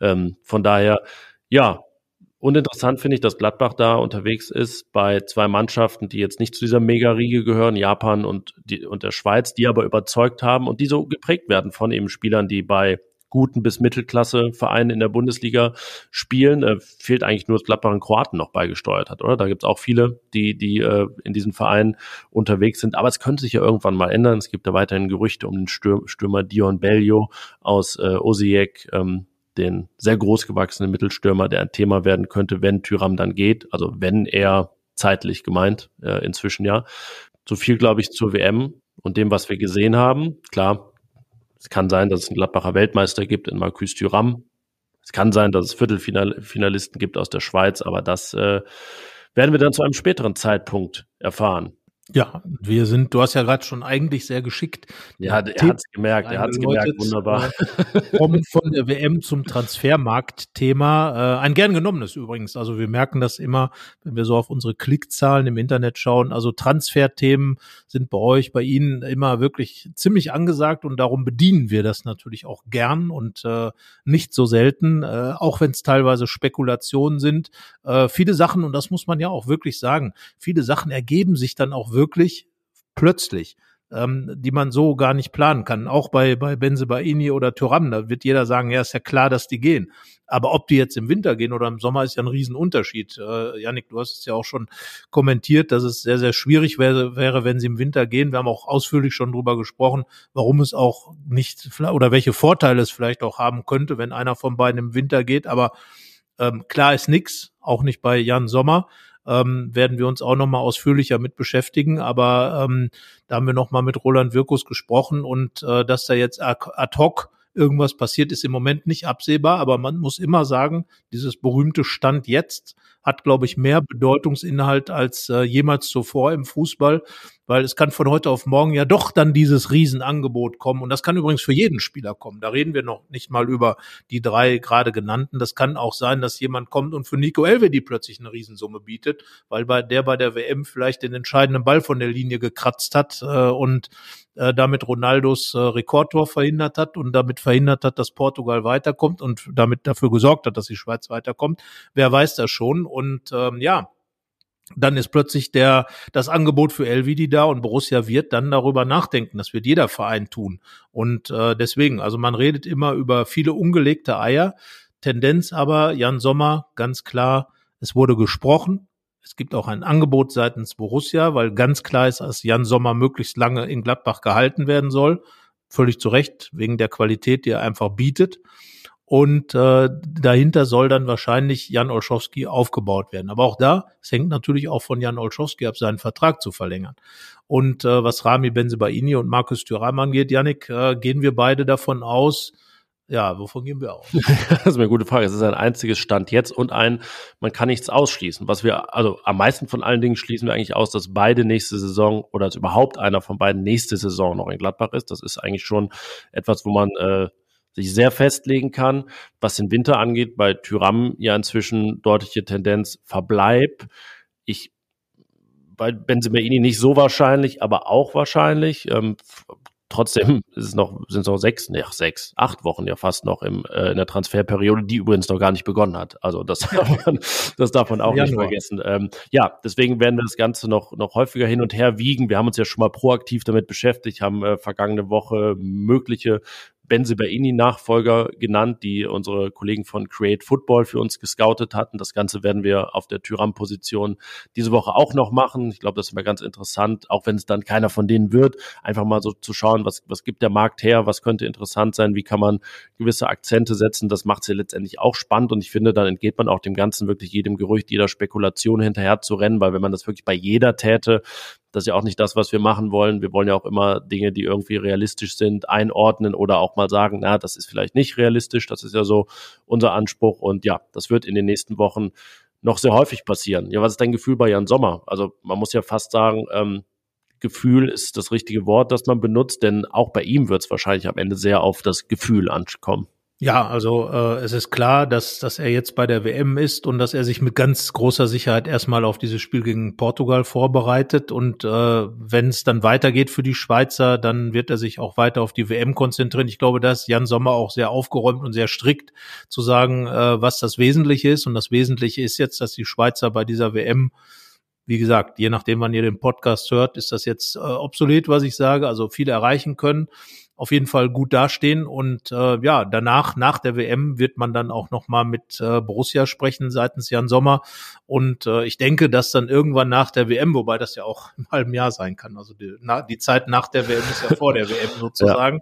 Ähm, von daher, ja, und interessant finde ich, dass Gladbach da unterwegs ist bei zwei Mannschaften, die jetzt nicht zu dieser Mega-Riege gehören, Japan und, die, und der Schweiz, die aber überzeugt haben und die so geprägt werden von eben Spielern, die bei guten bis Mittelklasse Vereinen in der Bundesliga spielen. Äh, fehlt eigentlich nur, dass Gladbach einen Kroaten noch beigesteuert hat, oder? Da gibt es auch viele, die, die äh, in diesen Vereinen unterwegs sind. Aber es könnte sich ja irgendwann mal ändern. Es gibt ja weiterhin Gerüchte um den Stürm, Stürmer Dion Bellio aus äh, Osijek, ähm, den sehr groß gewachsenen Mittelstürmer, der ein Thema werden könnte, wenn Tyram dann geht. Also wenn er zeitlich gemeint, äh, inzwischen ja. So viel, glaube ich, zur WM und dem, was wir gesehen haben. Klar, es kann sein, dass es einen Gladbacher Weltmeister gibt in Marcus Thuram. Es kann sein, dass es Viertelfinalisten gibt aus der Schweiz, aber das äh, werden wir dann zu einem späteren Zeitpunkt erfahren. Ja, wir sind, du hast ja gerade schon eigentlich sehr geschickt. Ja, er hat es gemerkt, er hat es gemerkt, wunderbar. Kommen von der WM zum Transfermarkt-Thema. Äh, ein gern genommenes übrigens. Also wir merken das immer, wenn wir so auf unsere Klickzahlen im Internet schauen. Also Transferthemen sind bei euch, bei Ihnen immer wirklich ziemlich angesagt und darum bedienen wir das natürlich auch gern und äh, nicht so selten, äh, auch wenn es teilweise Spekulationen sind. Äh, viele Sachen, und das muss man ja auch wirklich sagen, viele Sachen ergeben sich dann auch wirklich plötzlich, ähm, die man so gar nicht planen kann. Auch bei, bei Benzebaini oder Thuram, da wird jeder sagen, ja, ist ja klar, dass die gehen. Aber ob die jetzt im Winter gehen oder im Sommer, ist ja ein Riesenunterschied. Äh, Janik, du hast es ja auch schon kommentiert, dass es sehr, sehr schwierig wäre, wäre, wenn sie im Winter gehen. Wir haben auch ausführlich schon drüber gesprochen, warum es auch nicht oder welche Vorteile es vielleicht auch haben könnte, wenn einer von beiden im Winter geht. Aber ähm, klar ist nix, auch nicht bei Jan Sommer ähm, werden wir uns auch nochmal ausführlicher mit beschäftigen. Aber ähm, da haben wir nochmal mit Roland Wirkus gesprochen und äh, dass da jetzt ad hoc irgendwas passiert, ist im Moment nicht absehbar. Aber man muss immer sagen, dieses berühmte Stand jetzt hat, glaube ich, mehr Bedeutungsinhalt als äh, jemals zuvor im Fußball, weil es kann von heute auf morgen ja doch dann dieses Riesenangebot kommen. Und das kann übrigens für jeden Spieler kommen. Da reden wir noch nicht mal über die drei gerade genannten. Das kann auch sein, dass jemand kommt und für Nico Elvedi plötzlich eine Riesensumme bietet, weil bei der bei der WM vielleicht den entscheidenden Ball von der Linie gekratzt hat äh, und äh, damit Ronaldos äh, Rekordtor verhindert hat und damit verhindert hat, dass Portugal weiterkommt und damit dafür gesorgt hat, dass die Schweiz weiterkommt. Wer weiß das schon? Und ähm, ja, dann ist plötzlich der, das Angebot für Elvidi da und Borussia wird dann darüber nachdenken. Das wird jeder Verein tun. Und äh, deswegen, also man redet immer über viele ungelegte Eier. Tendenz aber, Jan Sommer, ganz klar, es wurde gesprochen. Es gibt auch ein Angebot seitens Borussia, weil ganz klar ist, dass Jan Sommer möglichst lange in Gladbach gehalten werden soll. Völlig zu Recht, wegen der Qualität, die er einfach bietet. Und äh, dahinter soll dann wahrscheinlich Jan Olschowski aufgebaut werden. Aber auch da, es hängt natürlich auch von Jan Olschowski ab, seinen Vertrag zu verlängern. Und äh, was Rami Benzebaini und Markus Thuram angeht, Yannick, äh, gehen wir beide davon aus, ja, wovon gehen wir aus? <laughs> das ist eine gute Frage. Es ist ein einziges Stand jetzt und ein, man kann nichts ausschließen. Was wir, also am meisten von allen Dingen schließen wir eigentlich aus, dass beide nächste Saison oder dass überhaupt einer von beiden nächste Saison noch in Gladbach ist. Das ist eigentlich schon etwas, wo man äh, sich sehr festlegen kann. Was den Winter angeht, bei Tyram ja inzwischen deutliche Tendenz Verbleib. Ich bei Benzemaini nicht so wahrscheinlich, aber auch wahrscheinlich. Ähm, trotzdem ist es noch, sind es noch sechs, ne, sechs, acht Wochen ja fast noch im, äh, in der Transferperiode, die übrigens noch gar nicht begonnen hat. Also das, <laughs> darf man, das darf man auch Januar. nicht vergessen. Ähm, ja, deswegen werden wir das Ganze noch, noch häufiger hin und her wiegen. Wir haben uns ja schon mal proaktiv damit beschäftigt, haben äh, vergangene Woche mögliche Benzebaini-Nachfolger genannt, die unsere Kollegen von Create Football für uns gescoutet hatten. Das Ganze werden wir auf der Tyram-Position diese Woche auch noch machen. Ich glaube, das ist immer ganz interessant, auch wenn es dann keiner von denen wird, einfach mal so zu schauen, was, was gibt der Markt her, was könnte interessant sein, wie kann man gewisse Akzente setzen. Das macht es ja letztendlich auch spannend und ich finde, dann entgeht man auch dem Ganzen wirklich jedem Gerücht, jeder Spekulation hinterher zu rennen, weil wenn man das wirklich bei jeder täte, das ist ja auch nicht das, was wir machen wollen. Wir wollen ja auch immer Dinge, die irgendwie realistisch sind, einordnen oder auch mal sagen, na, das ist vielleicht nicht realistisch. Das ist ja so unser Anspruch. Und ja, das wird in den nächsten Wochen noch sehr häufig passieren. Ja, was ist dein Gefühl bei Jan Sommer? Also man muss ja fast sagen, ähm, Gefühl ist das richtige Wort, das man benutzt, denn auch bei ihm wird es wahrscheinlich am Ende sehr auf das Gefühl ankommen. Ja, also äh, es ist klar, dass, dass er jetzt bei der WM ist und dass er sich mit ganz großer Sicherheit erstmal auf dieses Spiel gegen Portugal vorbereitet. Und äh, wenn es dann weitergeht für die Schweizer, dann wird er sich auch weiter auf die WM konzentrieren. Ich glaube, da ist Jan Sommer auch sehr aufgeräumt und sehr strikt zu sagen, äh, was das Wesentliche ist. Und das Wesentliche ist jetzt, dass die Schweizer bei dieser WM wie gesagt, je nachdem, wann ihr den Podcast hört, ist das jetzt äh, obsolet, was ich sage, also viel erreichen können auf jeden Fall gut dastehen und äh, ja, danach, nach der WM wird man dann auch nochmal mit äh, Borussia sprechen seitens Jan Sommer und äh, ich denke, dass dann irgendwann nach der WM, wobei das ja auch <laughs> im halben Jahr sein kann, also die, na, die Zeit nach der WM ist ja vor der WM <laughs> sozusagen.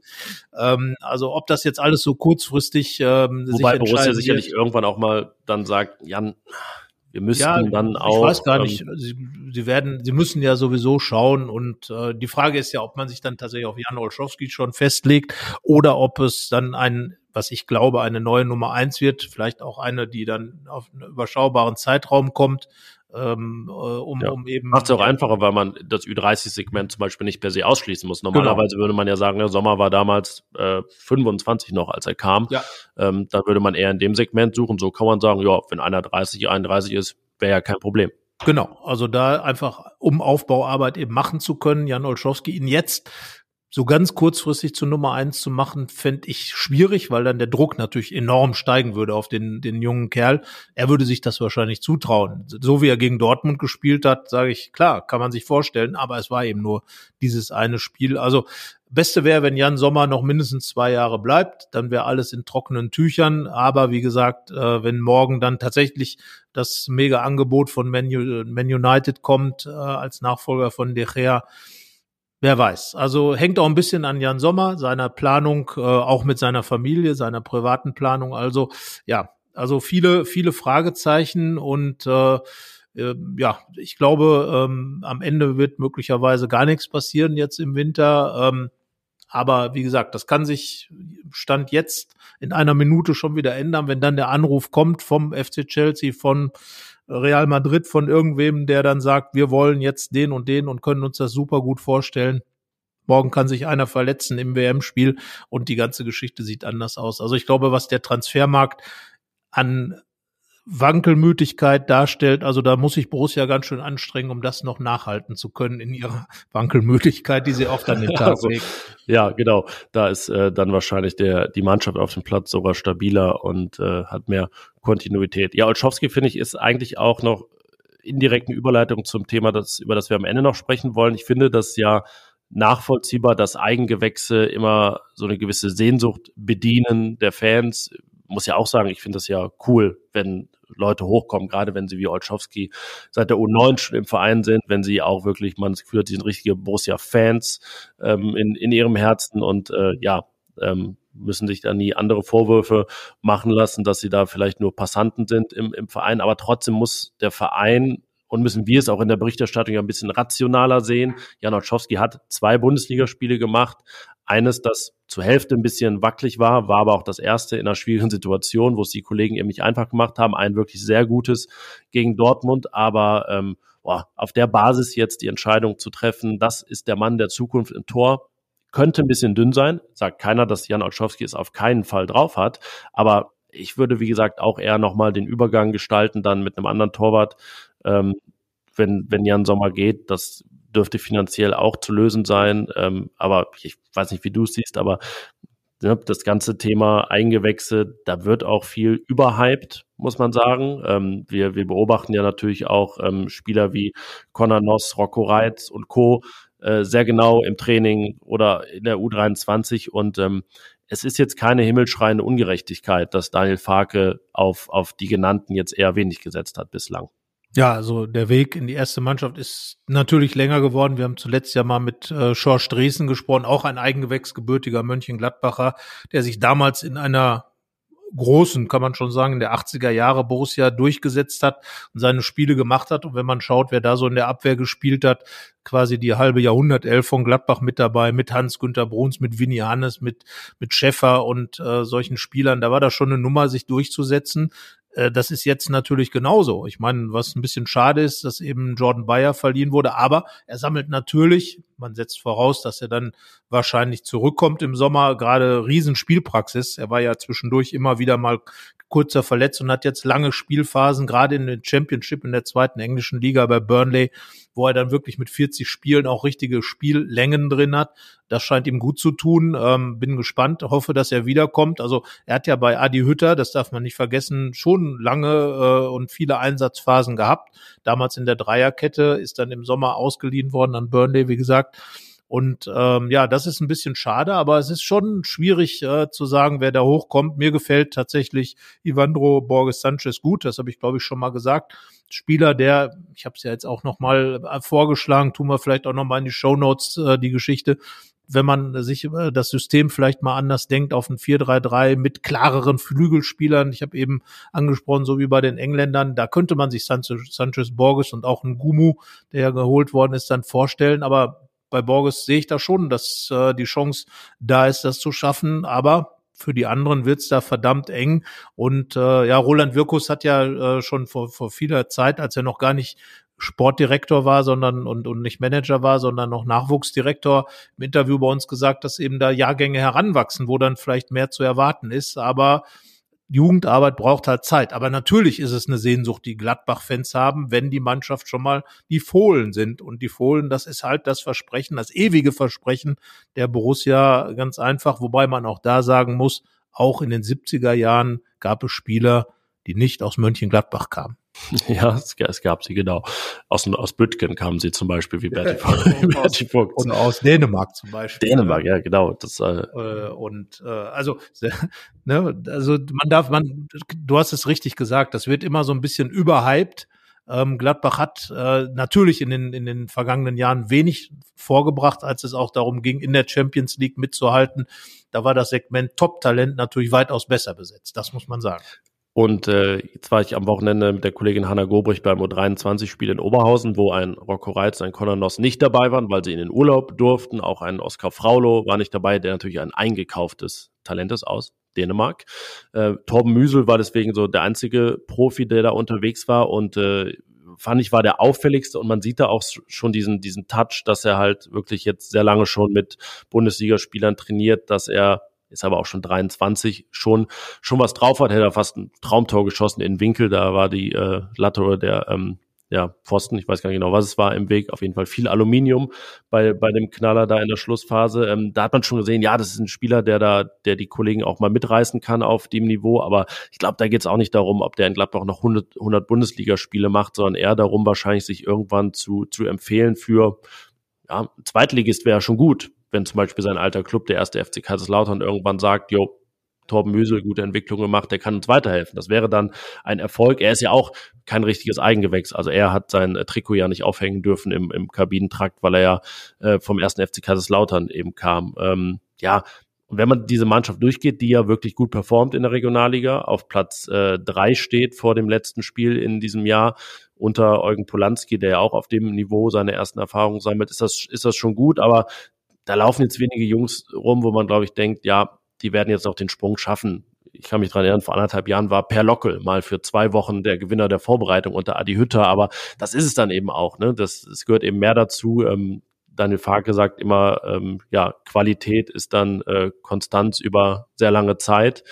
Ja. Ähm, also ob das jetzt alles so kurzfristig ähm, Wobei sich Borussia sicherlich irgendwann auch mal dann sagt, Jan, wir müssten ja, dann auch. Ich weiß gar nicht. Ähm, sie, sie werden, sie müssen ja sowieso schauen und äh, die Frage ist ja, ob man sich dann tatsächlich auf Jan Olschowski schon festlegt oder ob es dann ein, was ich glaube, eine neue Nummer eins wird, vielleicht auch eine, die dann auf einen überschaubaren Zeitraum kommt, ähm, äh, um, ja. um eben. Macht es auch einfacher, weil man das Ü30-Segment zum Beispiel nicht per se ausschließen muss. Normalerweise genau. würde man ja sagen, der Sommer war damals äh, 25 noch, als er kam. Ja. Ähm, dann würde man eher in dem Segment suchen. So kann man sagen, ja, wenn einer 30, 31 ist, wäre ja kein Problem. Genau, also da einfach, um Aufbauarbeit eben machen zu können, Jan Olschowski ihn jetzt so ganz kurzfristig zur Nummer eins zu machen, fände ich schwierig, weil dann der Druck natürlich enorm steigen würde auf den, den jungen Kerl. Er würde sich das wahrscheinlich zutrauen. So wie er gegen Dortmund gespielt hat, sage ich, klar, kann man sich vorstellen, aber es war eben nur dieses eine Spiel. Also Beste wäre, wenn Jan Sommer noch mindestens zwei Jahre bleibt, dann wäre alles in trockenen Tüchern. Aber wie gesagt, äh, wenn morgen dann tatsächlich das mega Angebot von Man, United kommt äh, als Nachfolger von De Gea, Wer weiß. Also hängt auch ein bisschen an Jan Sommer, seiner Planung, äh, auch mit seiner Familie, seiner privaten Planung. Also ja, also viele, viele Fragezeichen und äh, äh, ja, ich glaube, ähm, am Ende wird möglicherweise gar nichts passieren jetzt im Winter. Ähm, aber wie gesagt, das kann sich Stand jetzt in einer Minute schon wieder ändern, wenn dann der Anruf kommt vom FC Chelsea, von Real Madrid von irgendwem, der dann sagt, wir wollen jetzt den und den und können uns das super gut vorstellen. Morgen kann sich einer verletzen im WM-Spiel und die ganze Geschichte sieht anders aus. Also ich glaube, was der Transfermarkt an Wankelmütigkeit darstellt. Also da muss sich Borussia ganz schön anstrengen, um das noch nachhalten zu können in ihrer <laughs> Wankelmütigkeit, die sie oft an den Tag also, legt. Ja, genau. Da ist äh, dann wahrscheinlich der die Mannschaft auf dem Platz sogar stabiler und äh, hat mehr Kontinuität. Ja, Olschowski finde ich ist eigentlich auch noch indirekten Überleitung zum Thema, das, über das wir am Ende noch sprechen wollen. Ich finde das ja nachvollziehbar, dass Eigengewächse immer so eine gewisse Sehnsucht bedienen der Fans. Muss ja auch sagen, ich finde das ja cool, wenn Leute hochkommen, gerade wenn sie wie Olschowski seit der U9 schon im Verein sind, wenn sie auch wirklich, man das Gefühl hat, sie sind richtige Borussia-Fans ähm, in, in ihrem Herzen und äh, ja, ähm, müssen sich da nie andere Vorwürfe machen lassen, dass sie da vielleicht nur Passanten sind im, im Verein. Aber trotzdem muss der Verein und müssen wir es auch in der Berichterstattung ja ein bisschen rationaler sehen. Jan Olschowski hat zwei Bundesligaspiele gemacht, eines, das zur Hälfte ein bisschen wackelig war, war aber auch das erste in einer schwierigen Situation, wo es die Kollegen eben nicht einfach gemacht haben. Ein wirklich sehr gutes gegen Dortmund, aber ähm, boah, auf der Basis jetzt die Entscheidung zu treffen, das ist der Mann der Zukunft im Tor, könnte ein bisschen dünn sein. Sagt keiner, dass Jan Olschowski es auf keinen Fall drauf hat, aber ich würde, wie gesagt, auch eher nochmal den Übergang gestalten, dann mit einem anderen Torwart, ähm, wenn, wenn Jan Sommer geht. Das dürfte finanziell auch zu lösen sein. Ähm, aber ich weiß nicht, wie du es siehst, aber ne, das ganze Thema Eingewächse, da wird auch viel überhyped, muss man sagen. Ähm, wir, wir beobachten ja natürlich auch ähm, Spieler wie Conor Noss, Rocco Reitz und Co. Äh, sehr genau im Training oder in der U23 und ähm, es ist jetzt keine himmelschreiende Ungerechtigkeit, dass Daniel Farke auf, auf die genannten jetzt eher wenig gesetzt hat bislang. Ja, also der Weg in die erste Mannschaft ist natürlich länger geworden. Wir haben zuletzt ja mal mit äh, Schorsch Dresden gesprochen, auch ein Eigengewächs gebürtiger Mönchengladbacher, der sich damals in einer großen, kann man schon sagen, in der 80er Jahre Borussia durchgesetzt hat und seine Spiele gemacht hat. Und wenn man schaut, wer da so in der Abwehr gespielt hat, quasi die halbe Jahrhundertelf von Gladbach mit dabei, mit Hans-Günter Bruns, mit Winnie Hannes, mit, mit Schäffer und äh, solchen Spielern, da war da schon eine Nummer, sich durchzusetzen. Äh, das ist jetzt natürlich genauso. Ich meine, was ein bisschen schade ist, dass eben Jordan Bayer verliehen wurde, aber er sammelt natürlich, man setzt voraus, dass er dann wahrscheinlich zurückkommt im Sommer, gerade Riesenspielpraxis. Er war ja zwischendurch immer wieder mal kurzer verletzt und hat jetzt lange Spielphasen, gerade in der Championship in der zweiten englischen Liga bei Burnley, wo er dann wirklich mit 40 Spielen auch richtige Spiellängen drin hat. Das scheint ihm gut zu tun. Ähm, bin gespannt, hoffe, dass er wiederkommt. Also er hat ja bei Adi Hütter, das darf man nicht vergessen, schon lange äh, und viele Einsatzphasen gehabt. Damals in der Dreierkette ist dann im Sommer ausgeliehen worden an Burnley, wie gesagt. Und ähm, ja, das ist ein bisschen schade, aber es ist schon schwierig äh, zu sagen, wer da hochkommt. Mir gefällt tatsächlich Ivandro Borges Sanchez gut, das habe ich glaube ich schon mal gesagt. Spieler, der, ich habe es ja jetzt auch noch mal äh, vorgeschlagen, tun wir vielleicht auch noch mal in die Show Notes äh, die Geschichte, wenn man sich äh, das System vielleicht mal anders denkt, auf ein 4-3-3 mit klareren Flügelspielern. Ich habe eben angesprochen, so wie bei den Engländern, da könnte man sich Sanchez, Sanchez Borges und auch ein Gumu, der ja geholt worden ist, dann vorstellen. Aber bei Borges sehe ich da schon, dass äh, die Chance da ist, das zu schaffen, aber für die anderen wird's da verdammt eng. Und äh, ja, Roland Wirkus hat ja äh, schon vor, vor vieler Zeit, als er noch gar nicht Sportdirektor war, sondern und, und nicht Manager war, sondern noch Nachwuchsdirektor im Interview bei uns gesagt, dass eben da Jahrgänge heranwachsen, wo dann vielleicht mehr zu erwarten ist. Aber Jugendarbeit braucht halt Zeit. Aber natürlich ist es eine Sehnsucht, die Gladbach-Fans haben, wenn die Mannschaft schon mal die Fohlen sind. Und die Fohlen, das ist halt das Versprechen, das ewige Versprechen der Borussia ganz einfach. Wobei man auch da sagen muss, auch in den 70er Jahren gab es Spieler, die nicht aus Mönchengladbach kamen. <laughs> Ja, es, es, gab sie, genau. Aus, aus Bütgen kamen sie zum Beispiel, wie Berti, <laughs> Berti Vogt. Und aus Dänemark zum Beispiel. Dänemark, ja, genau. Das, äh, äh und äh, also, <laughs> ne, also man darf, man, du hast es richtig gesagt, das wird immer so ein bisschen überhyped. Ähm, Gladbach hat äh, natürlich in den, in den vergangenen Jahren wenig vorgebracht, als es auch darum ging, in der Champions League mitzuhalten. Da war das Segment Top-Talent natürlich weitaus besser besetzt, das muss man sagen. Und äh, jetzt war ich am Wochenende mit der Kollegin Hanna Gobrich beim U23-Spiel in Oberhausen, wo ein Rocco Reitz, ein Conor Noss nicht dabei waren, weil sie in den Urlaub durften. Auch ein Oskar Fraulo war nicht dabei, der natürlich ein eingekauftes Talent ist aus Dänemark. Äh, Torben Müsel war deswegen so der einzige Profi, der da unterwegs war und äh, fand ich, war der auffälligste und man sieht da auch schon diesen, diesen Touch, dass er halt wirklich jetzt sehr lange schon mit Bundesligaspielern trainiert, dass er ist aber auch schon 23, schon, schon was drauf hat, hätte er fast ein Traumtor geschossen in Winkel, da war die äh, Latte oder der ähm, ja, Pfosten, ich weiß gar nicht genau, was es war im Weg, auf jeden Fall viel Aluminium bei, bei dem Knaller da in der Schlussphase. Ähm, da hat man schon gesehen, ja, das ist ein Spieler, der da, der die Kollegen auch mal mitreißen kann auf dem Niveau, aber ich glaube, da geht es auch nicht darum, ob der in Gladbach noch 100, 100 Bundesligaspiele macht, sondern eher darum, wahrscheinlich sich irgendwann zu, zu empfehlen für, ja, Zweitligist wäre schon gut, wenn zum Beispiel sein alter Club, der erste FC Kaiserslautern, irgendwann sagt, jo, Torben Müsel gute Entwicklung gemacht, der kann uns weiterhelfen. Das wäre dann ein Erfolg. Er ist ja auch kein richtiges Eigengewächs. Also er hat sein äh, Trikot ja nicht aufhängen dürfen im, im Kabinentrakt, weil er ja äh, vom ersten FC Kaiserslautern eben kam. Ähm, ja, und wenn man diese Mannschaft durchgeht, die ja wirklich gut performt in der Regionalliga, auf Platz äh, drei steht vor dem letzten Spiel in diesem Jahr, unter Eugen Polanski, der ja auch auf dem Niveau seine ersten Erfahrungen sammelt, ist das, ist das schon gut, aber da laufen jetzt wenige Jungs rum, wo man, glaube ich, denkt, ja, die werden jetzt auch den Sprung schaffen. Ich kann mich dran erinnern, vor anderthalb Jahren war Per Lockel mal für zwei Wochen der Gewinner der Vorbereitung unter Adi Hütter, aber das ist es dann eben auch. Ne? Das, das gehört eben mehr dazu. Ähm, Daniel Farke sagt immer, ähm, ja, Qualität ist dann äh, Konstanz über sehr lange Zeit.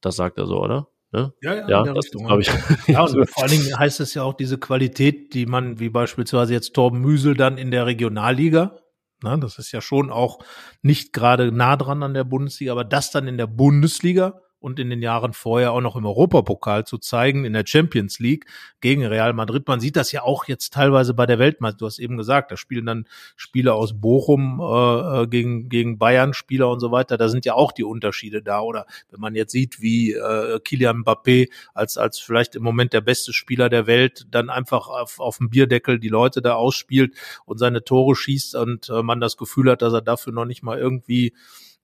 Das sagt er so, oder? Ne? Ja, ja, ja das glaube ich. <laughs> Ja, und vor allen Dingen heißt es ja auch diese Qualität, die man, wie beispielsweise jetzt Torben Müsel dann in der Regionalliga Ne? Das ist ja schon auch nicht gerade nah dran an der Bundesliga, aber das dann in der Bundesliga und in den Jahren vorher auch noch im Europapokal zu zeigen, in der Champions League gegen Real Madrid. Man sieht das ja auch jetzt teilweise bei der Weltmeisterschaft. Du hast eben gesagt, da spielen dann Spieler aus Bochum äh, äh, gegen, gegen Bayern, Spieler und so weiter. Da sind ja auch die Unterschiede da. Oder wenn man jetzt sieht, wie äh, Kilian Mbappé als, als vielleicht im Moment der beste Spieler der Welt dann einfach auf, auf dem Bierdeckel die Leute da ausspielt und seine Tore schießt und äh, man das Gefühl hat, dass er dafür noch nicht mal irgendwie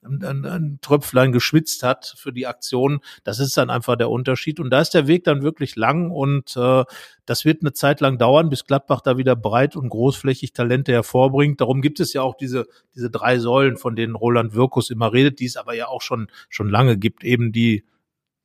ein, ein Tröpflein geschwitzt hat für die Aktion. Das ist dann einfach der Unterschied. Und da ist der Weg dann wirklich lang und äh, das wird eine Zeit lang dauern, bis Gladbach da wieder breit und großflächig Talente hervorbringt. Darum gibt es ja auch diese, diese drei Säulen, von denen Roland Wirkus immer redet, die es aber ja auch schon, schon lange gibt, eben die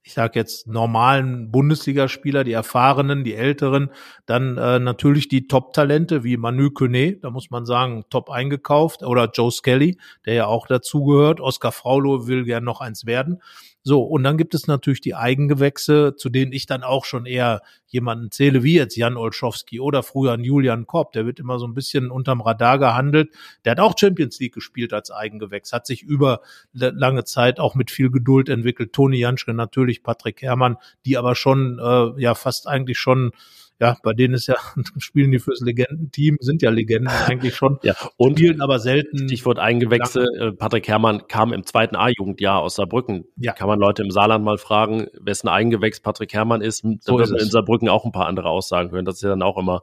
ich sage jetzt normalen Bundesligaspieler, die erfahrenen, die älteren, dann äh, natürlich die Top-Talente wie Manu Kone, da muss man sagen, top eingekauft, oder Joe Skelly, der ja auch dazugehört. Oskar Fraulo will gern noch eins werden. So, und dann gibt es natürlich die Eigengewächse, zu denen ich dann auch schon eher jemanden zähle, wie jetzt Jan Olschowski oder früher Julian Kopp, der wird immer so ein bisschen unterm Radar gehandelt. Der hat auch Champions League gespielt als Eigengewächs, hat sich über lange Zeit auch mit viel Geduld entwickelt. Toni Janschke natürlich, Patrick Herrmann, die aber schon, äh, ja, fast eigentlich schon ja, bei denen ist ja, <laughs> spielen die fürs Legendenteam, sind ja Legenden <laughs> eigentlich schon, ja, und spielen aber selten. Stichwort Eingewechsel, äh, Patrick Herrmann kam im zweiten A-Jugendjahr aus Saarbrücken. Ja. Kann man Leute im Saarland mal fragen, wessen Eingewächs Patrick Herrmann ist, dann so wird man in Saarbrücken auch ein paar andere Aussagen hören. Das ist ja dann auch immer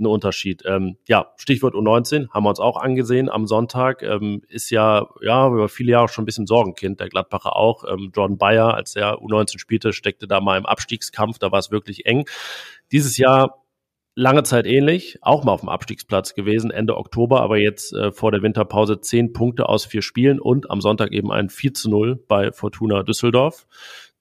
ein Unterschied. Ähm, ja, Stichwort U19 haben wir uns auch angesehen am Sonntag. Ähm, ist ja, ja, über viele Jahre schon ein bisschen Sorgenkind, der Gladbacher auch. Ähm, Jordan Bayer, als er U19 spielte, steckte da mal im Abstiegskampf, da war es wirklich eng. Dieses Jahr lange Zeit ähnlich, auch mal auf dem Abstiegsplatz gewesen, Ende Oktober, aber jetzt äh, vor der Winterpause zehn Punkte aus vier Spielen und am Sonntag eben ein 4 zu 0 bei Fortuna Düsseldorf.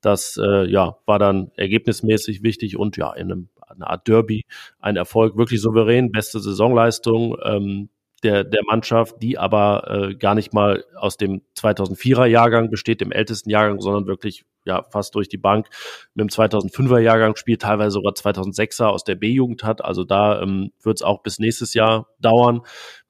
Das äh, ja, war dann ergebnismäßig wichtig und ja, in einem, einer Art Derby ein Erfolg, wirklich souverän, beste Saisonleistung. Ähm, der, der Mannschaft, die aber äh, gar nicht mal aus dem 2004er Jahrgang besteht, dem ältesten Jahrgang, sondern wirklich ja fast durch die Bank mit dem 2005er Jahrgang spielt, teilweise sogar 2006er aus der B-Jugend hat. Also da ähm, wird es auch bis nächstes Jahr dauern,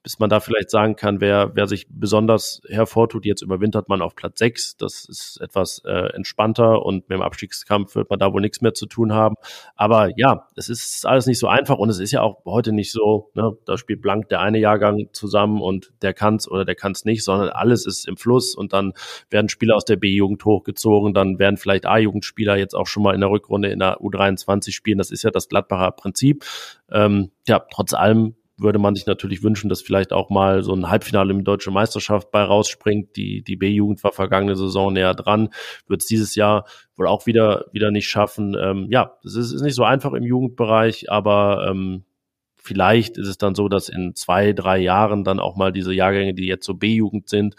bis man da vielleicht sagen kann, wer, wer sich besonders hervortut. Jetzt überwintert man auf Platz 6. Das ist etwas äh, entspannter und mit dem Abstiegskampf wird man da wohl nichts mehr zu tun haben. Aber ja, es ist alles nicht so einfach und es ist ja auch heute nicht so, ne, da spielt blank der eine Jahrgang zusammen und der kann's oder der kann's nicht, sondern alles ist im Fluss und dann werden Spieler aus der B-Jugend hochgezogen, dann werden vielleicht A-Jugendspieler jetzt auch schon mal in der Rückrunde in der U23 spielen. Das ist ja das Gladbacher Prinzip. Ähm, ja, trotz allem würde man sich natürlich wünschen, dass vielleicht auch mal so ein Halbfinale im Deutsche Meisterschaft bei rausspringt. Die, die B-Jugend war vergangene Saison näher dran, wird es dieses Jahr wohl auch wieder, wieder nicht schaffen. Ähm, ja, es ist, ist nicht so einfach im Jugendbereich, aber ähm, vielleicht ist es dann so, dass in zwei, drei Jahren dann auch mal diese Jahrgänge, die jetzt so B-Jugend sind,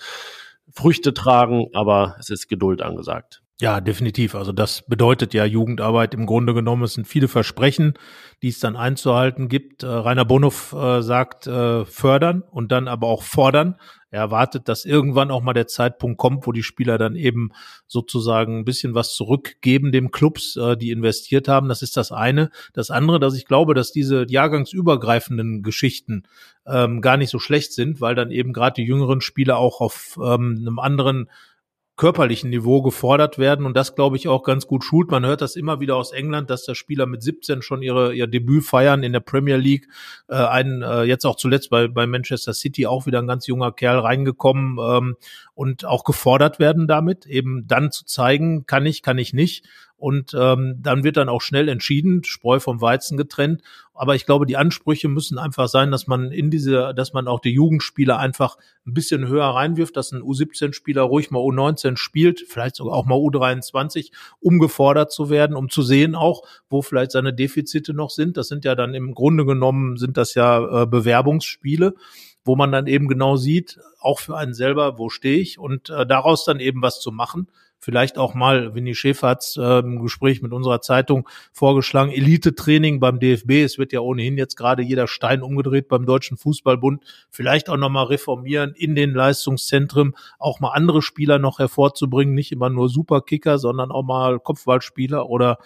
Früchte tragen, aber es ist Geduld angesagt. Ja, definitiv. Also das bedeutet ja Jugendarbeit im Grunde genommen. Es sind viele Versprechen, die es dann einzuhalten gibt. Äh, Rainer Bonhoff äh, sagt äh, fördern und dann aber auch fordern. Er erwartet, dass irgendwann auch mal der Zeitpunkt kommt, wo die Spieler dann eben sozusagen ein bisschen was zurückgeben dem Clubs, äh, die investiert haben. Das ist das eine. Das andere, dass ich glaube, dass diese jahrgangsübergreifenden Geschichten ähm, gar nicht so schlecht sind, weil dann eben gerade die jüngeren Spieler auch auf ähm, einem anderen körperlichen Niveau gefordert werden und das glaube ich auch ganz gut schult. Man hört das immer wieder aus England, dass da Spieler mit 17 schon ihre ihr Debüt feiern in der Premier League. Äh, ein äh, jetzt auch zuletzt bei bei Manchester City auch wieder ein ganz junger Kerl reingekommen ähm, und auch gefordert werden damit eben dann zu zeigen, kann ich, kann ich nicht und ähm, dann wird dann auch schnell entschieden, Spreu vom Weizen getrennt. Aber ich glaube, die Ansprüche müssen einfach sein, dass man in diese, dass man auch die Jugendspieler einfach ein bisschen höher reinwirft, dass ein U17-Spieler ruhig mal U19 spielt, vielleicht sogar auch mal U23, um gefordert zu werden, um zu sehen auch, wo vielleicht seine Defizite noch sind. Das sind ja dann im Grunde genommen sind das ja äh, Bewerbungsspiele wo man dann eben genau sieht, auch für einen selber, wo stehe ich und äh, daraus dann eben was zu machen vielleicht auch mal, Winnie Schäfer hat äh, im Gespräch mit unserer Zeitung vorgeschlagen, Elite-Training beim DFB. Es wird ja ohnehin jetzt gerade jeder Stein umgedreht beim Deutschen Fußballbund. Vielleicht auch nochmal reformieren in den Leistungszentren, auch mal andere Spieler noch hervorzubringen, nicht immer nur Superkicker, sondern auch mal Kopfballspieler oder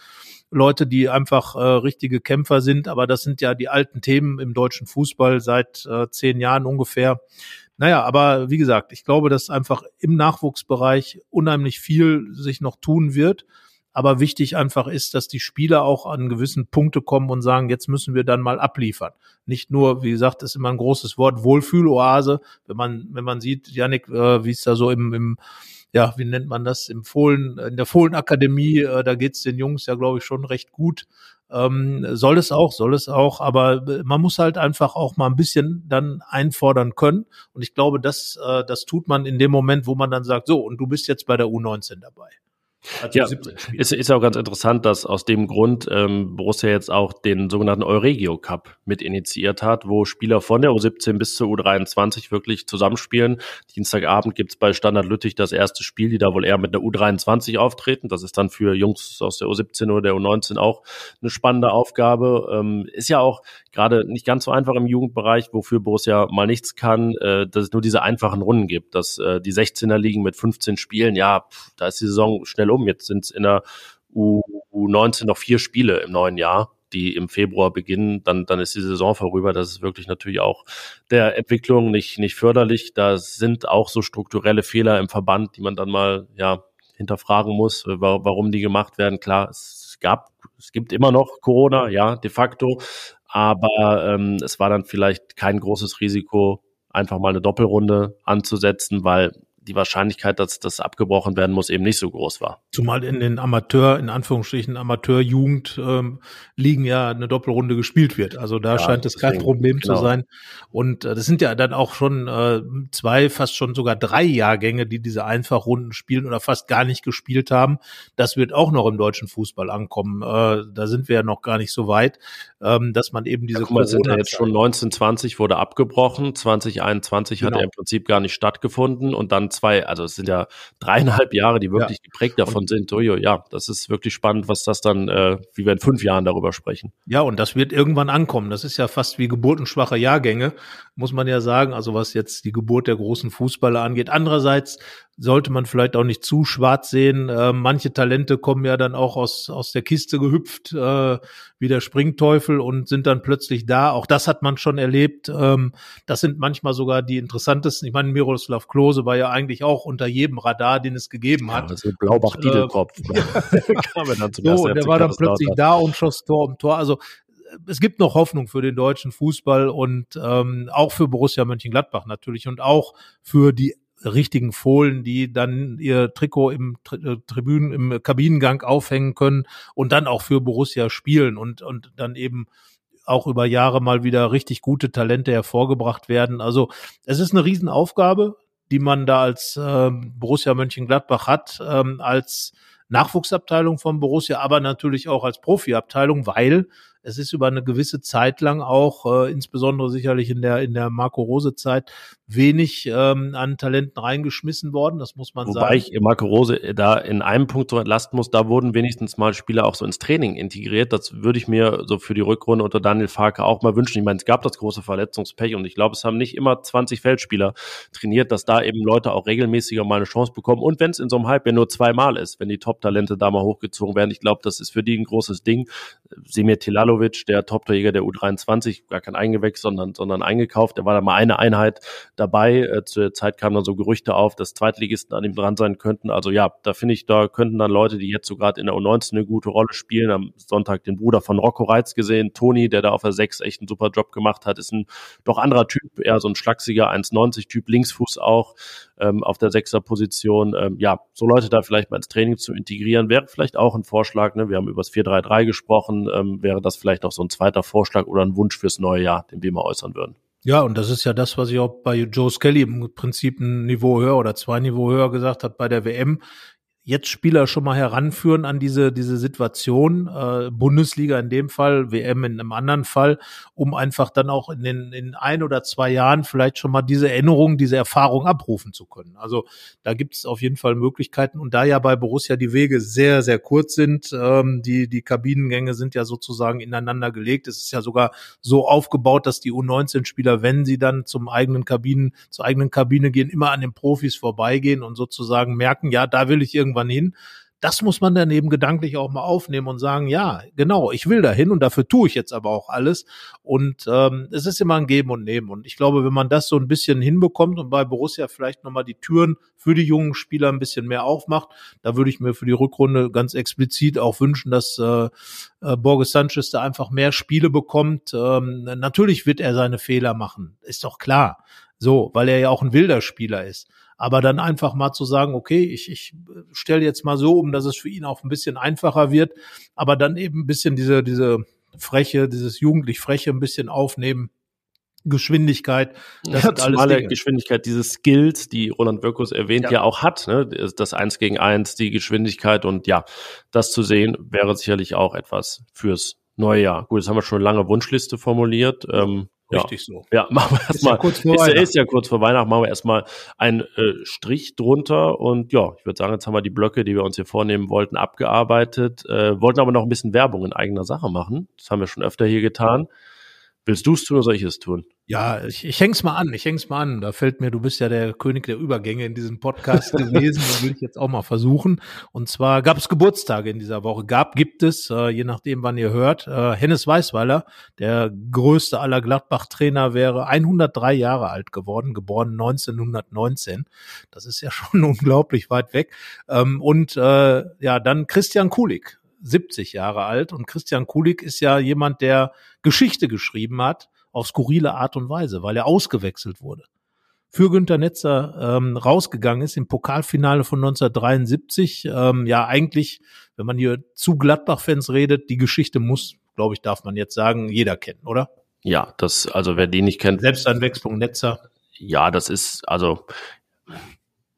Leute, die einfach äh, richtige Kämpfer sind. Aber das sind ja die alten Themen im deutschen Fußball seit äh, zehn Jahren ungefähr. Naja, aber wie gesagt, ich glaube, dass einfach im Nachwuchsbereich unheimlich viel sich noch tun wird. Aber wichtig einfach ist, dass die Spieler auch an gewissen Punkte kommen und sagen, jetzt müssen wir dann mal abliefern. Nicht nur, wie gesagt, ist immer ein großes Wort, Wohlfühloase. Wenn man, wenn man sieht, Janik, äh, wie es da so im, im ja, wie nennt man das, im Fohlen, in der Fohlenakademie, äh, da geht's den Jungs ja, glaube ich, schon recht gut. Ähm, soll es auch, soll es auch, aber äh, man muss halt einfach auch mal ein bisschen dann einfordern können. Und ich glaube, das, äh, das tut man in dem Moment, wo man dann sagt, so, und du bist jetzt bei der U19 dabei. Also ja, ist, ist auch ganz interessant, dass aus dem Grund ähm, Borussia jetzt auch den sogenannten Euregio Cup mit initiiert hat, wo Spieler von der U17 bis zur U23 wirklich zusammenspielen. Dienstagabend gibt's bei Standard Lüttich das erste Spiel, die da wohl eher mit der U23 auftreten. Das ist dann für Jungs aus der U17 oder der U19 auch eine spannende Aufgabe. Ähm, ist ja auch gerade nicht ganz so einfach im Jugendbereich, wofür Borussia mal nichts kann, äh, dass es nur diese einfachen Runden gibt, dass äh, die 16er liegen mit 15 Spielen, ja, pff, da ist die Saison schnell um. Jetzt sind es in der U U19 noch vier Spiele im neuen Jahr die im Februar beginnen, dann, dann ist die Saison vorüber. Das ist wirklich natürlich auch der Entwicklung nicht, nicht förderlich. Da sind auch so strukturelle Fehler im Verband, die man dann mal, ja, hinterfragen muss, warum die gemacht werden. Klar, es gab, es gibt immer noch Corona, ja, de facto, aber ähm, es war dann vielleicht kein großes Risiko, einfach mal eine Doppelrunde anzusetzen, weil die Wahrscheinlichkeit, dass das abgebrochen werden muss, eben nicht so groß war. Zumal in den Amateur, in Anführungsstrichen Amateurjugend ähm, liegen ja eine Doppelrunde gespielt wird. Also da ja, scheint es kein Problem genau. zu sein. Und äh, das sind ja dann auch schon äh, zwei, fast schon sogar drei Jahrgänge, die diese Einfachrunden spielen oder fast gar nicht gespielt haben. Das wird auch noch im deutschen Fußball ankommen. Äh, da sind wir ja noch gar nicht so weit, ähm, dass man eben diese ja, guck mal, sind ja jetzt schon 1920 wurde abgebrochen, 2021 genau. hat er im Prinzip gar nicht stattgefunden und dann zwei, also es sind ja dreieinhalb Jahre, die wirklich ja. geprägt davon sind. Ojo, ja, das ist wirklich spannend, was das dann, äh, wie wir in fünf Jahren darüber sprechen. Ja, und das wird irgendwann ankommen. Das ist ja fast wie geburtenschwache Jahrgänge, muss man ja sagen. Also was jetzt die Geburt der großen Fußballer angeht. Andererseits sollte man vielleicht auch nicht zu schwarz sehen. Äh, manche Talente kommen ja dann auch aus, aus der Kiste gehüpft, äh, wie der Springteufel und sind dann plötzlich da. Auch das hat man schon erlebt. Ähm, das sind manchmal sogar die interessantesten. Ich meine, Miroslav Klose war ja eigentlich auch unter jedem Radar, den es gegeben hat. Ja, also Blaubach-Diedelkopf. Äh, <laughs> so, der war dann plötzlich da und schoss Tor um Tor. Also es gibt noch Hoffnung für den deutschen Fußball und ähm, auch für Borussia Mönchengladbach natürlich und auch für die richtigen Fohlen, die dann ihr Trikot im äh, Tribünen, im Kabinengang aufhängen können und dann auch für Borussia spielen und, und dann eben auch über Jahre mal wieder richtig gute Talente hervorgebracht werden. Also es ist eine Riesenaufgabe, die man da als äh, Borussia Mönchengladbach hat, ähm, als Nachwuchsabteilung von Borussia, aber natürlich auch als Profiabteilung, weil es ist über eine gewisse Zeit lang auch, äh, insbesondere sicherlich in der in der Marco Rose Zeit, wenig ähm, an Talenten reingeschmissen worden. Das muss man Wobei sagen. ich Marco Rose da in einem Punkt so entlasten muss, da wurden wenigstens mal Spieler auch so ins Training integriert. Das würde ich mir so für die Rückrunde unter Daniel Farke auch mal wünschen. Ich meine, es gab das große Verletzungspech und ich glaube, es haben nicht immer 20 Feldspieler trainiert, dass da eben Leute auch regelmäßiger mal eine Chance bekommen. Und wenn es in so einem Hype ja nur zweimal ist, wenn die Top-Talente da mal hochgezogen werden, ich glaube, das ist für die ein großes Ding. Semir Tilalovic, der Top-Torjäger der U23, gar kein Eingewächs, sondern, sondern eingekauft. Der war da mal eine Einheit dabei. Äh, zu der Zeit kamen dann so Gerüchte auf, dass Zweitligisten an ihm dran sein könnten. Also ja, da finde ich, da könnten dann Leute, die jetzt so gerade in der U19 eine gute Rolle spielen, am Sonntag den Bruder von Rocco Reitz gesehen, Toni, der da auf der 6 echt einen super Job gemacht hat, ist ein doch anderer Typ, eher so ein schlachsiger 1,90 Typ, Linksfuß auch ähm, auf der 6er Position. Ähm, ja, so Leute da vielleicht mal ins Training zu integrieren, wäre vielleicht auch ein Vorschlag. Ne? Wir haben über das 4-3-3 gesprochen, ähm, wäre das vielleicht noch so ein zweiter Vorschlag oder ein Wunsch fürs neue Jahr, den wir mal äußern würden. Ja, und das ist ja das, was ich auch bei Joe Skelly im Prinzip ein Niveau höher oder zwei Niveau höher gesagt hat bei der WM jetzt Spieler schon mal heranführen an diese, diese Situation, äh, Bundesliga in dem Fall, WM in einem anderen Fall, um einfach dann auch in den in ein oder zwei Jahren vielleicht schon mal diese Erinnerung, diese Erfahrung abrufen zu können. Also da gibt es auf jeden Fall Möglichkeiten. Und da ja bei Borussia die Wege sehr, sehr kurz sind, ähm, die, die Kabinengänge sind ja sozusagen ineinander gelegt. Es ist ja sogar so aufgebaut, dass die U19-Spieler, wenn sie dann zum eigenen Kabinen, zur eigenen Kabine gehen, immer an den Profis vorbeigehen und sozusagen merken, ja, da will ich irgendwie irgendwann hin. Das muss man dann eben gedanklich auch mal aufnehmen und sagen, ja, genau, ich will dahin und dafür tue ich jetzt aber auch alles. Und ähm, es ist immer ein Geben und Nehmen. Und ich glaube, wenn man das so ein bisschen hinbekommt und bei Borussia vielleicht nochmal die Türen für die jungen Spieler ein bisschen mehr aufmacht, da würde ich mir für die Rückrunde ganz explizit auch wünschen, dass äh, äh, Borges Sanchez da einfach mehr Spiele bekommt. Ähm, natürlich wird er seine Fehler machen, ist doch klar. So, weil er ja auch ein wilder Spieler ist. Aber dann einfach mal zu sagen, okay, ich, ich stelle jetzt mal so um, dass es für ihn auch ein bisschen einfacher wird, aber dann eben ein bisschen diese, diese Freche, dieses jugendlich Freche ein bisschen aufnehmen. Geschwindigkeit, das ja, alles alle Geschwindigkeit, diese Skills, die Roland Wirkus erwähnt, ja. ja, auch hat, ne? das Eins gegen Eins, die Geschwindigkeit und ja, das zu sehen, wäre sicherlich auch etwas fürs neue Jahr. Gut, jetzt haben wir schon eine lange Wunschliste formuliert. Ähm, Richtig ja. so. Ja, <laughs> machen wir erstmal. Ist, ja ist, ist, ja kurz vor Weihnachten, machen wir erstmal einen äh, Strich drunter und ja, ich würde sagen, jetzt haben wir die Blöcke, die wir uns hier vornehmen wollten, abgearbeitet, äh, wollten aber noch ein bisschen Werbung in eigener Sache machen. Das haben wir schon öfter hier getan. Willst du es tun oder soll ich es tun? Ja, ich, ich häng's mal an, ich häng's mal an. Da fällt mir, du bist ja der König der Übergänge in diesem Podcast <laughs> gewesen, das will ich jetzt auch mal versuchen. Und zwar gab es Geburtstage in dieser Woche. Gab, gibt es, äh, je nachdem, wann ihr hört. Äh, Hennes Weißweiler, der größte aller Gladbach-Trainer, wäre 103 Jahre alt geworden, geboren 1919. Das ist ja <laughs> schon unglaublich weit weg. Ähm, und äh, ja, dann Christian Kulik, 70 Jahre alt und Christian Kulik ist ja jemand, der Geschichte geschrieben hat auf skurrile Art und Weise, weil er ausgewechselt wurde. Für Günter Netzer ähm, rausgegangen ist im Pokalfinale von 1973. Ähm, ja, eigentlich, wenn man hier zu Gladbach-Fans redet, die Geschichte muss, glaube ich, darf man jetzt sagen, jeder kennen, oder? Ja, das, also wer die nicht kennt. Selbsteinwechslung Netzer. Ja, das ist, also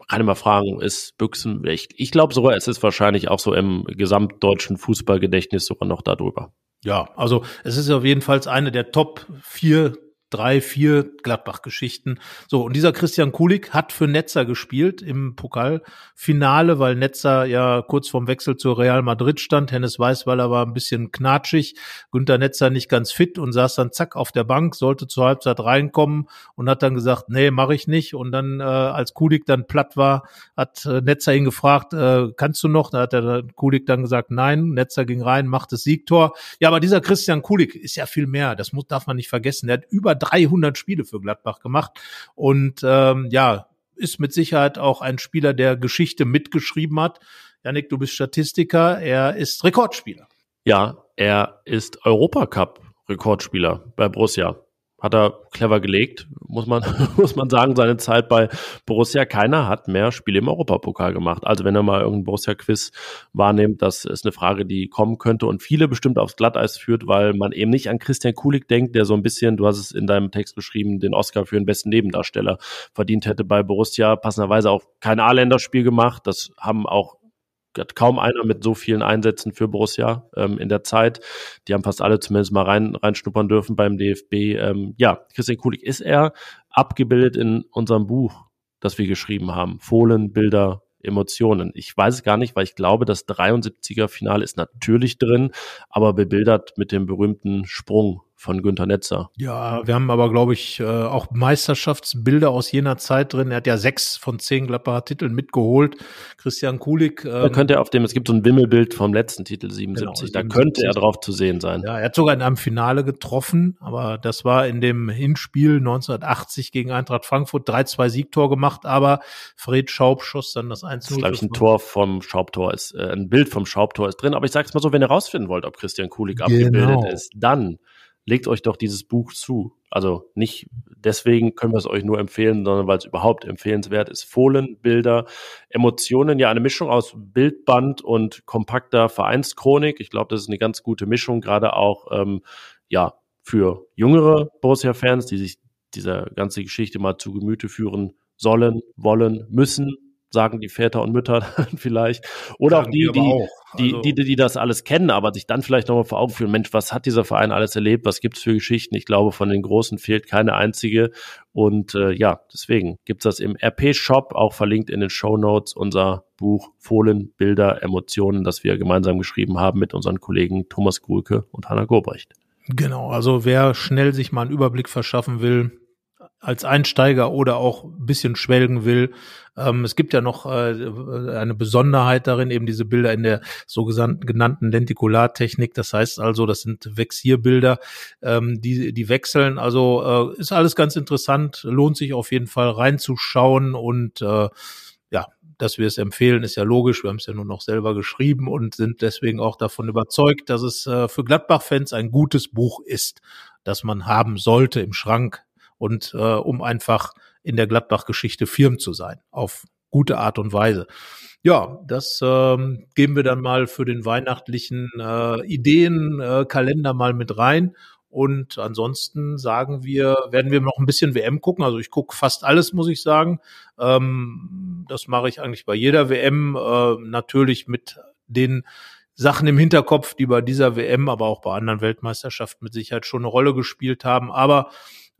kann immer fragen, ist Büchsen, ich, ich glaube sogar, es ist wahrscheinlich auch so im gesamtdeutschen Fußballgedächtnis sogar noch darüber. Ja, also es ist auf jeden Fall eine der Top vier drei, vier Gladbach-Geschichten. So, und dieser Christian Kulik hat für Netzer gespielt im Pokalfinale, weil Netzer ja kurz vorm Wechsel zu Real Madrid stand. Hennes Weißweiler war ein bisschen knatschig, Günter Netzer nicht ganz fit und saß dann zack auf der Bank, sollte zur Halbzeit reinkommen und hat dann gesagt, nee, mache ich nicht. Und dann, äh, als Kulik dann platt war, hat äh, Netzer ihn gefragt, äh, kannst du noch? Da hat der Kulik dann gesagt, nein. Netzer ging rein, macht das Siegtor. Ja, aber dieser Christian Kulik ist ja viel mehr. Das muss, darf man nicht vergessen. Der hat über 300 Spiele für Gladbach gemacht und ähm, ja, ist mit Sicherheit auch ein Spieler, der Geschichte mitgeschrieben hat. Janik, du bist Statistiker, er ist Rekordspieler. Ja, er ist Europacup-Rekordspieler bei Borussia hat er clever gelegt, muss man, <laughs> muss man sagen, seine Zeit bei Borussia. Keiner hat mehr Spiele im Europapokal gemacht. Also wenn er mal irgendein Borussia-Quiz wahrnimmt, das ist eine Frage, die kommen könnte und viele bestimmt aufs Glatteis führt, weil man eben nicht an Christian Kulik denkt, der so ein bisschen, du hast es in deinem Text geschrieben, den Oscar für den besten Nebendarsteller verdient hätte bei Borussia. Passenderweise auch kein A-Länderspiel gemacht. Das haben auch hat kaum einer mit so vielen Einsätzen für Borussia ähm, in der Zeit. Die haben fast alle zumindest mal rein reinschnuppern dürfen beim DFB. Ähm, ja, Christian Kulik ist er abgebildet in unserem Buch, das wir geschrieben haben. Fohlen, Bilder, Emotionen. Ich weiß es gar nicht, weil ich glaube, das 73er Finale ist natürlich drin, aber bebildert mit dem berühmten Sprung von Günter Netzer. Ja, wir haben aber, glaube ich, äh, auch Meisterschaftsbilder aus jener Zeit drin. Er hat ja sechs von zehn Gladbacher Titeln mitgeholt. Christian Kulik. Ähm, da könnte er auf dem, es gibt so ein Wimmelbild vom letzten Titel 77, genau, da könnte er drauf zu sehen sein. Ja, er hat sogar in einem Finale getroffen, aber das war in dem Hinspiel 1980 gegen Eintracht Frankfurt 3-2 Siegtor gemacht, aber Fred Schaub schoss dann das 1-0. Das glaube ich, ein Tor vom Schaubtor ist, äh, ein Bild vom Schaubtor ist drin, aber ich sag's mal so, wenn ihr rausfinden wollt, ob Christian Kulik genau. abgebildet ist, dann legt euch doch dieses Buch zu. Also nicht deswegen können wir es euch nur empfehlen, sondern weil es überhaupt empfehlenswert ist. Fohlen, Bilder, Emotionen, ja, eine Mischung aus Bildband und kompakter Vereinschronik. Ich glaube, das ist eine ganz gute Mischung, gerade auch ähm, ja für jüngere Borussia-Fans, die sich dieser ganze Geschichte mal zu Gemüte führen sollen, wollen, müssen sagen die Väter und Mütter <laughs> vielleicht. Oder sagen auch die, die, auch. Also die, die, die, das alles kennen, aber sich dann vielleicht nochmal vor Augen führen, Mensch, was hat dieser Verein alles erlebt? Was gibt's für Geschichten? Ich glaube, von den Großen fehlt keine einzige. Und äh, ja, deswegen gibt's das im RP-Shop, auch verlinkt in den Show Notes, unser Buch Fohlen, Bilder, Emotionen, das wir gemeinsam geschrieben haben mit unseren Kollegen Thomas Gulke und Hanna Gobrecht. Genau, also wer schnell sich mal einen Überblick verschaffen will, als Einsteiger oder auch ein bisschen schwelgen will. Ähm, es gibt ja noch äh, eine Besonderheit darin, eben diese Bilder in der so genannten Lentikulartechnik. Das heißt also, das sind Vexierbilder, ähm, die, die wechseln. Also äh, ist alles ganz interessant, lohnt sich auf jeden Fall reinzuschauen und äh, ja, dass wir es empfehlen, ist ja logisch. Wir haben es ja nur noch selber geschrieben und sind deswegen auch davon überzeugt, dass es äh, für Gladbach-Fans ein gutes Buch ist, das man haben sollte im Schrank, und äh, um einfach in der Gladbach-Geschichte firm zu sein, auf gute Art und Weise. Ja, das ähm, geben wir dann mal für den weihnachtlichen äh, Ideenkalender äh, mal mit rein. Und ansonsten sagen wir, werden wir noch ein bisschen WM gucken. Also ich gucke fast alles, muss ich sagen. Ähm, das mache ich eigentlich bei jeder WM. Äh, natürlich mit den Sachen im Hinterkopf, die bei dieser WM, aber auch bei anderen Weltmeisterschaften mit Sicherheit schon eine Rolle gespielt haben. Aber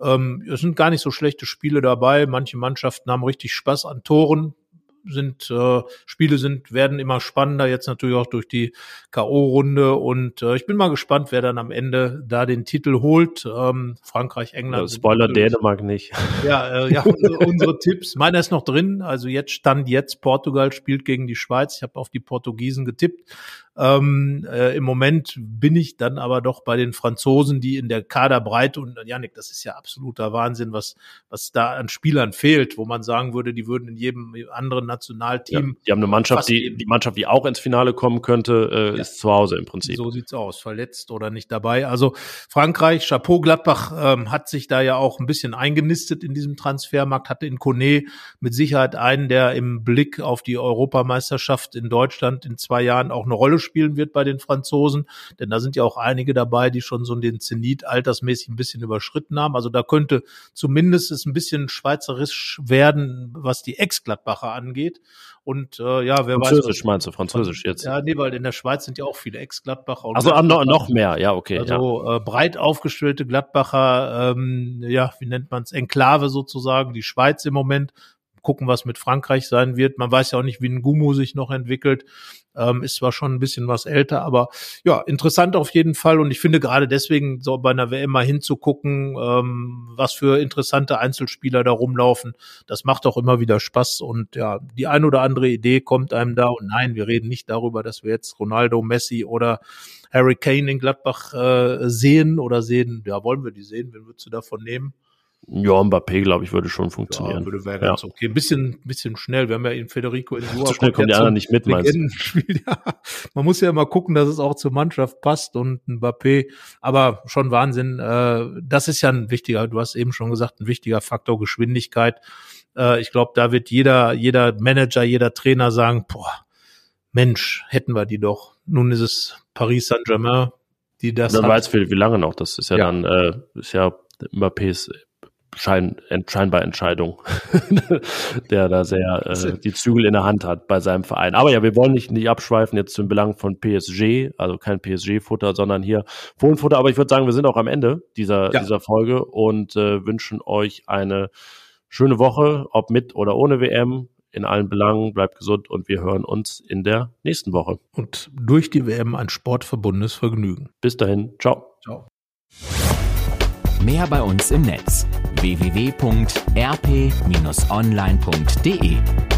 ähm, es sind gar nicht so schlechte Spiele dabei. Manche Mannschaften haben richtig Spaß an Toren sind äh, Spiele sind werden immer spannender jetzt natürlich auch durch die KO-Runde und äh, ich bin mal gespannt, wer dann am Ende da den Titel holt. Ähm, Frankreich, England. Ja, Spoiler Dänemark nicht. Ja, äh, ja unsere, <laughs> unsere Tipps. Meiner ist noch drin. Also jetzt stand jetzt Portugal spielt gegen die Schweiz. Ich habe auf die Portugiesen getippt. Ähm, äh, Im Moment bin ich dann aber doch bei den Franzosen, die in der Kaderbreite und Janik, das ist ja absoluter Wahnsinn, was was da an Spielern fehlt, wo man sagen würde, die würden in jedem anderen Nationalteam. Ja, die haben eine Mannschaft, die die Mannschaft, die auch ins Finale kommen könnte, äh, ja. ist zu Hause im Prinzip. So sieht's aus, verletzt oder nicht dabei. Also Frankreich, Chapeau Gladbach ähm, hat sich da ja auch ein bisschen eingenistet in diesem Transfermarkt, hatte in Kone mit Sicherheit einen, der im Blick auf die Europameisterschaft in Deutschland in zwei Jahren auch eine Rolle spielen wird bei den Franzosen, denn da sind ja auch einige dabei, die schon so den Zenit altersmäßig ein bisschen überschritten haben. Also da könnte zumindest es ein bisschen schweizerisch werden, was die Ex-Gladbacher angeht. Und äh, ja, wer Französisch weiß. Französisch meinst du, Französisch jetzt? Ja, nee, weil in der Schweiz sind ja auch viele Ex-Gladbacher. Also noch, noch mehr, ja, okay. Also ja. Äh, breit aufgestellte Gladbacher, ähm, ja, wie nennt man es, Enklave sozusagen, die Schweiz im Moment gucken, was mit Frankreich sein wird. Man weiß ja auch nicht, wie ein Gumu sich noch entwickelt. Ähm, ist zwar schon ein bisschen was älter, aber ja, interessant auf jeden Fall. Und ich finde gerade deswegen so bei einer WM mal hinzugucken, ähm, was für interessante Einzelspieler da rumlaufen. Das macht auch immer wieder Spaß. Und ja, die ein oder andere Idee kommt einem da. Und nein, wir reden nicht darüber, dass wir jetzt Ronaldo, Messi oder Harry Kane in Gladbach äh, sehen oder sehen. Ja, wollen wir die sehen? Wen würdest du davon nehmen? Ja, Mbappé, glaube ich, würde schon funktionieren. Ja, würde wäre ganz ja. okay. Ein bisschen, bisschen schnell. Wir haben ja in Federico in So schnell kommen die anderen nicht mit, meinst <laughs> ja. Man muss ja immer gucken, dass es auch zur Mannschaft passt und Mbappé. Aber schon Wahnsinn. Äh, das ist ja ein wichtiger, du hast eben schon gesagt, ein wichtiger Faktor Geschwindigkeit. Äh, ich glaube, da wird jeder, jeder Manager, jeder Trainer sagen, boah, Mensch, hätten wir die doch. Nun ist es Paris Saint-Germain, die das. Wer weiß, wie, wie lange noch. Das ist ja, ja. dann, äh, ist ja Mbappés Schein, scheinbar Entscheidung, <laughs> der da sehr äh, die Zügel in der Hand hat bei seinem Verein. Aber ja, wir wollen nicht, nicht abschweifen jetzt zum Belang von PSG, also kein PSG-Futter, sondern hier Fohlenfutter. Aber ich würde sagen, wir sind auch am Ende dieser, ja. dieser Folge und äh, wünschen euch eine schöne Woche, ob mit oder ohne WM. In allen Belangen, bleibt gesund und wir hören uns in der nächsten Woche. Und durch die WM ein sportverbundenes Vergnügen. Bis dahin, ciao. Ciao. Mehr bei uns im Netz www.rp-online.de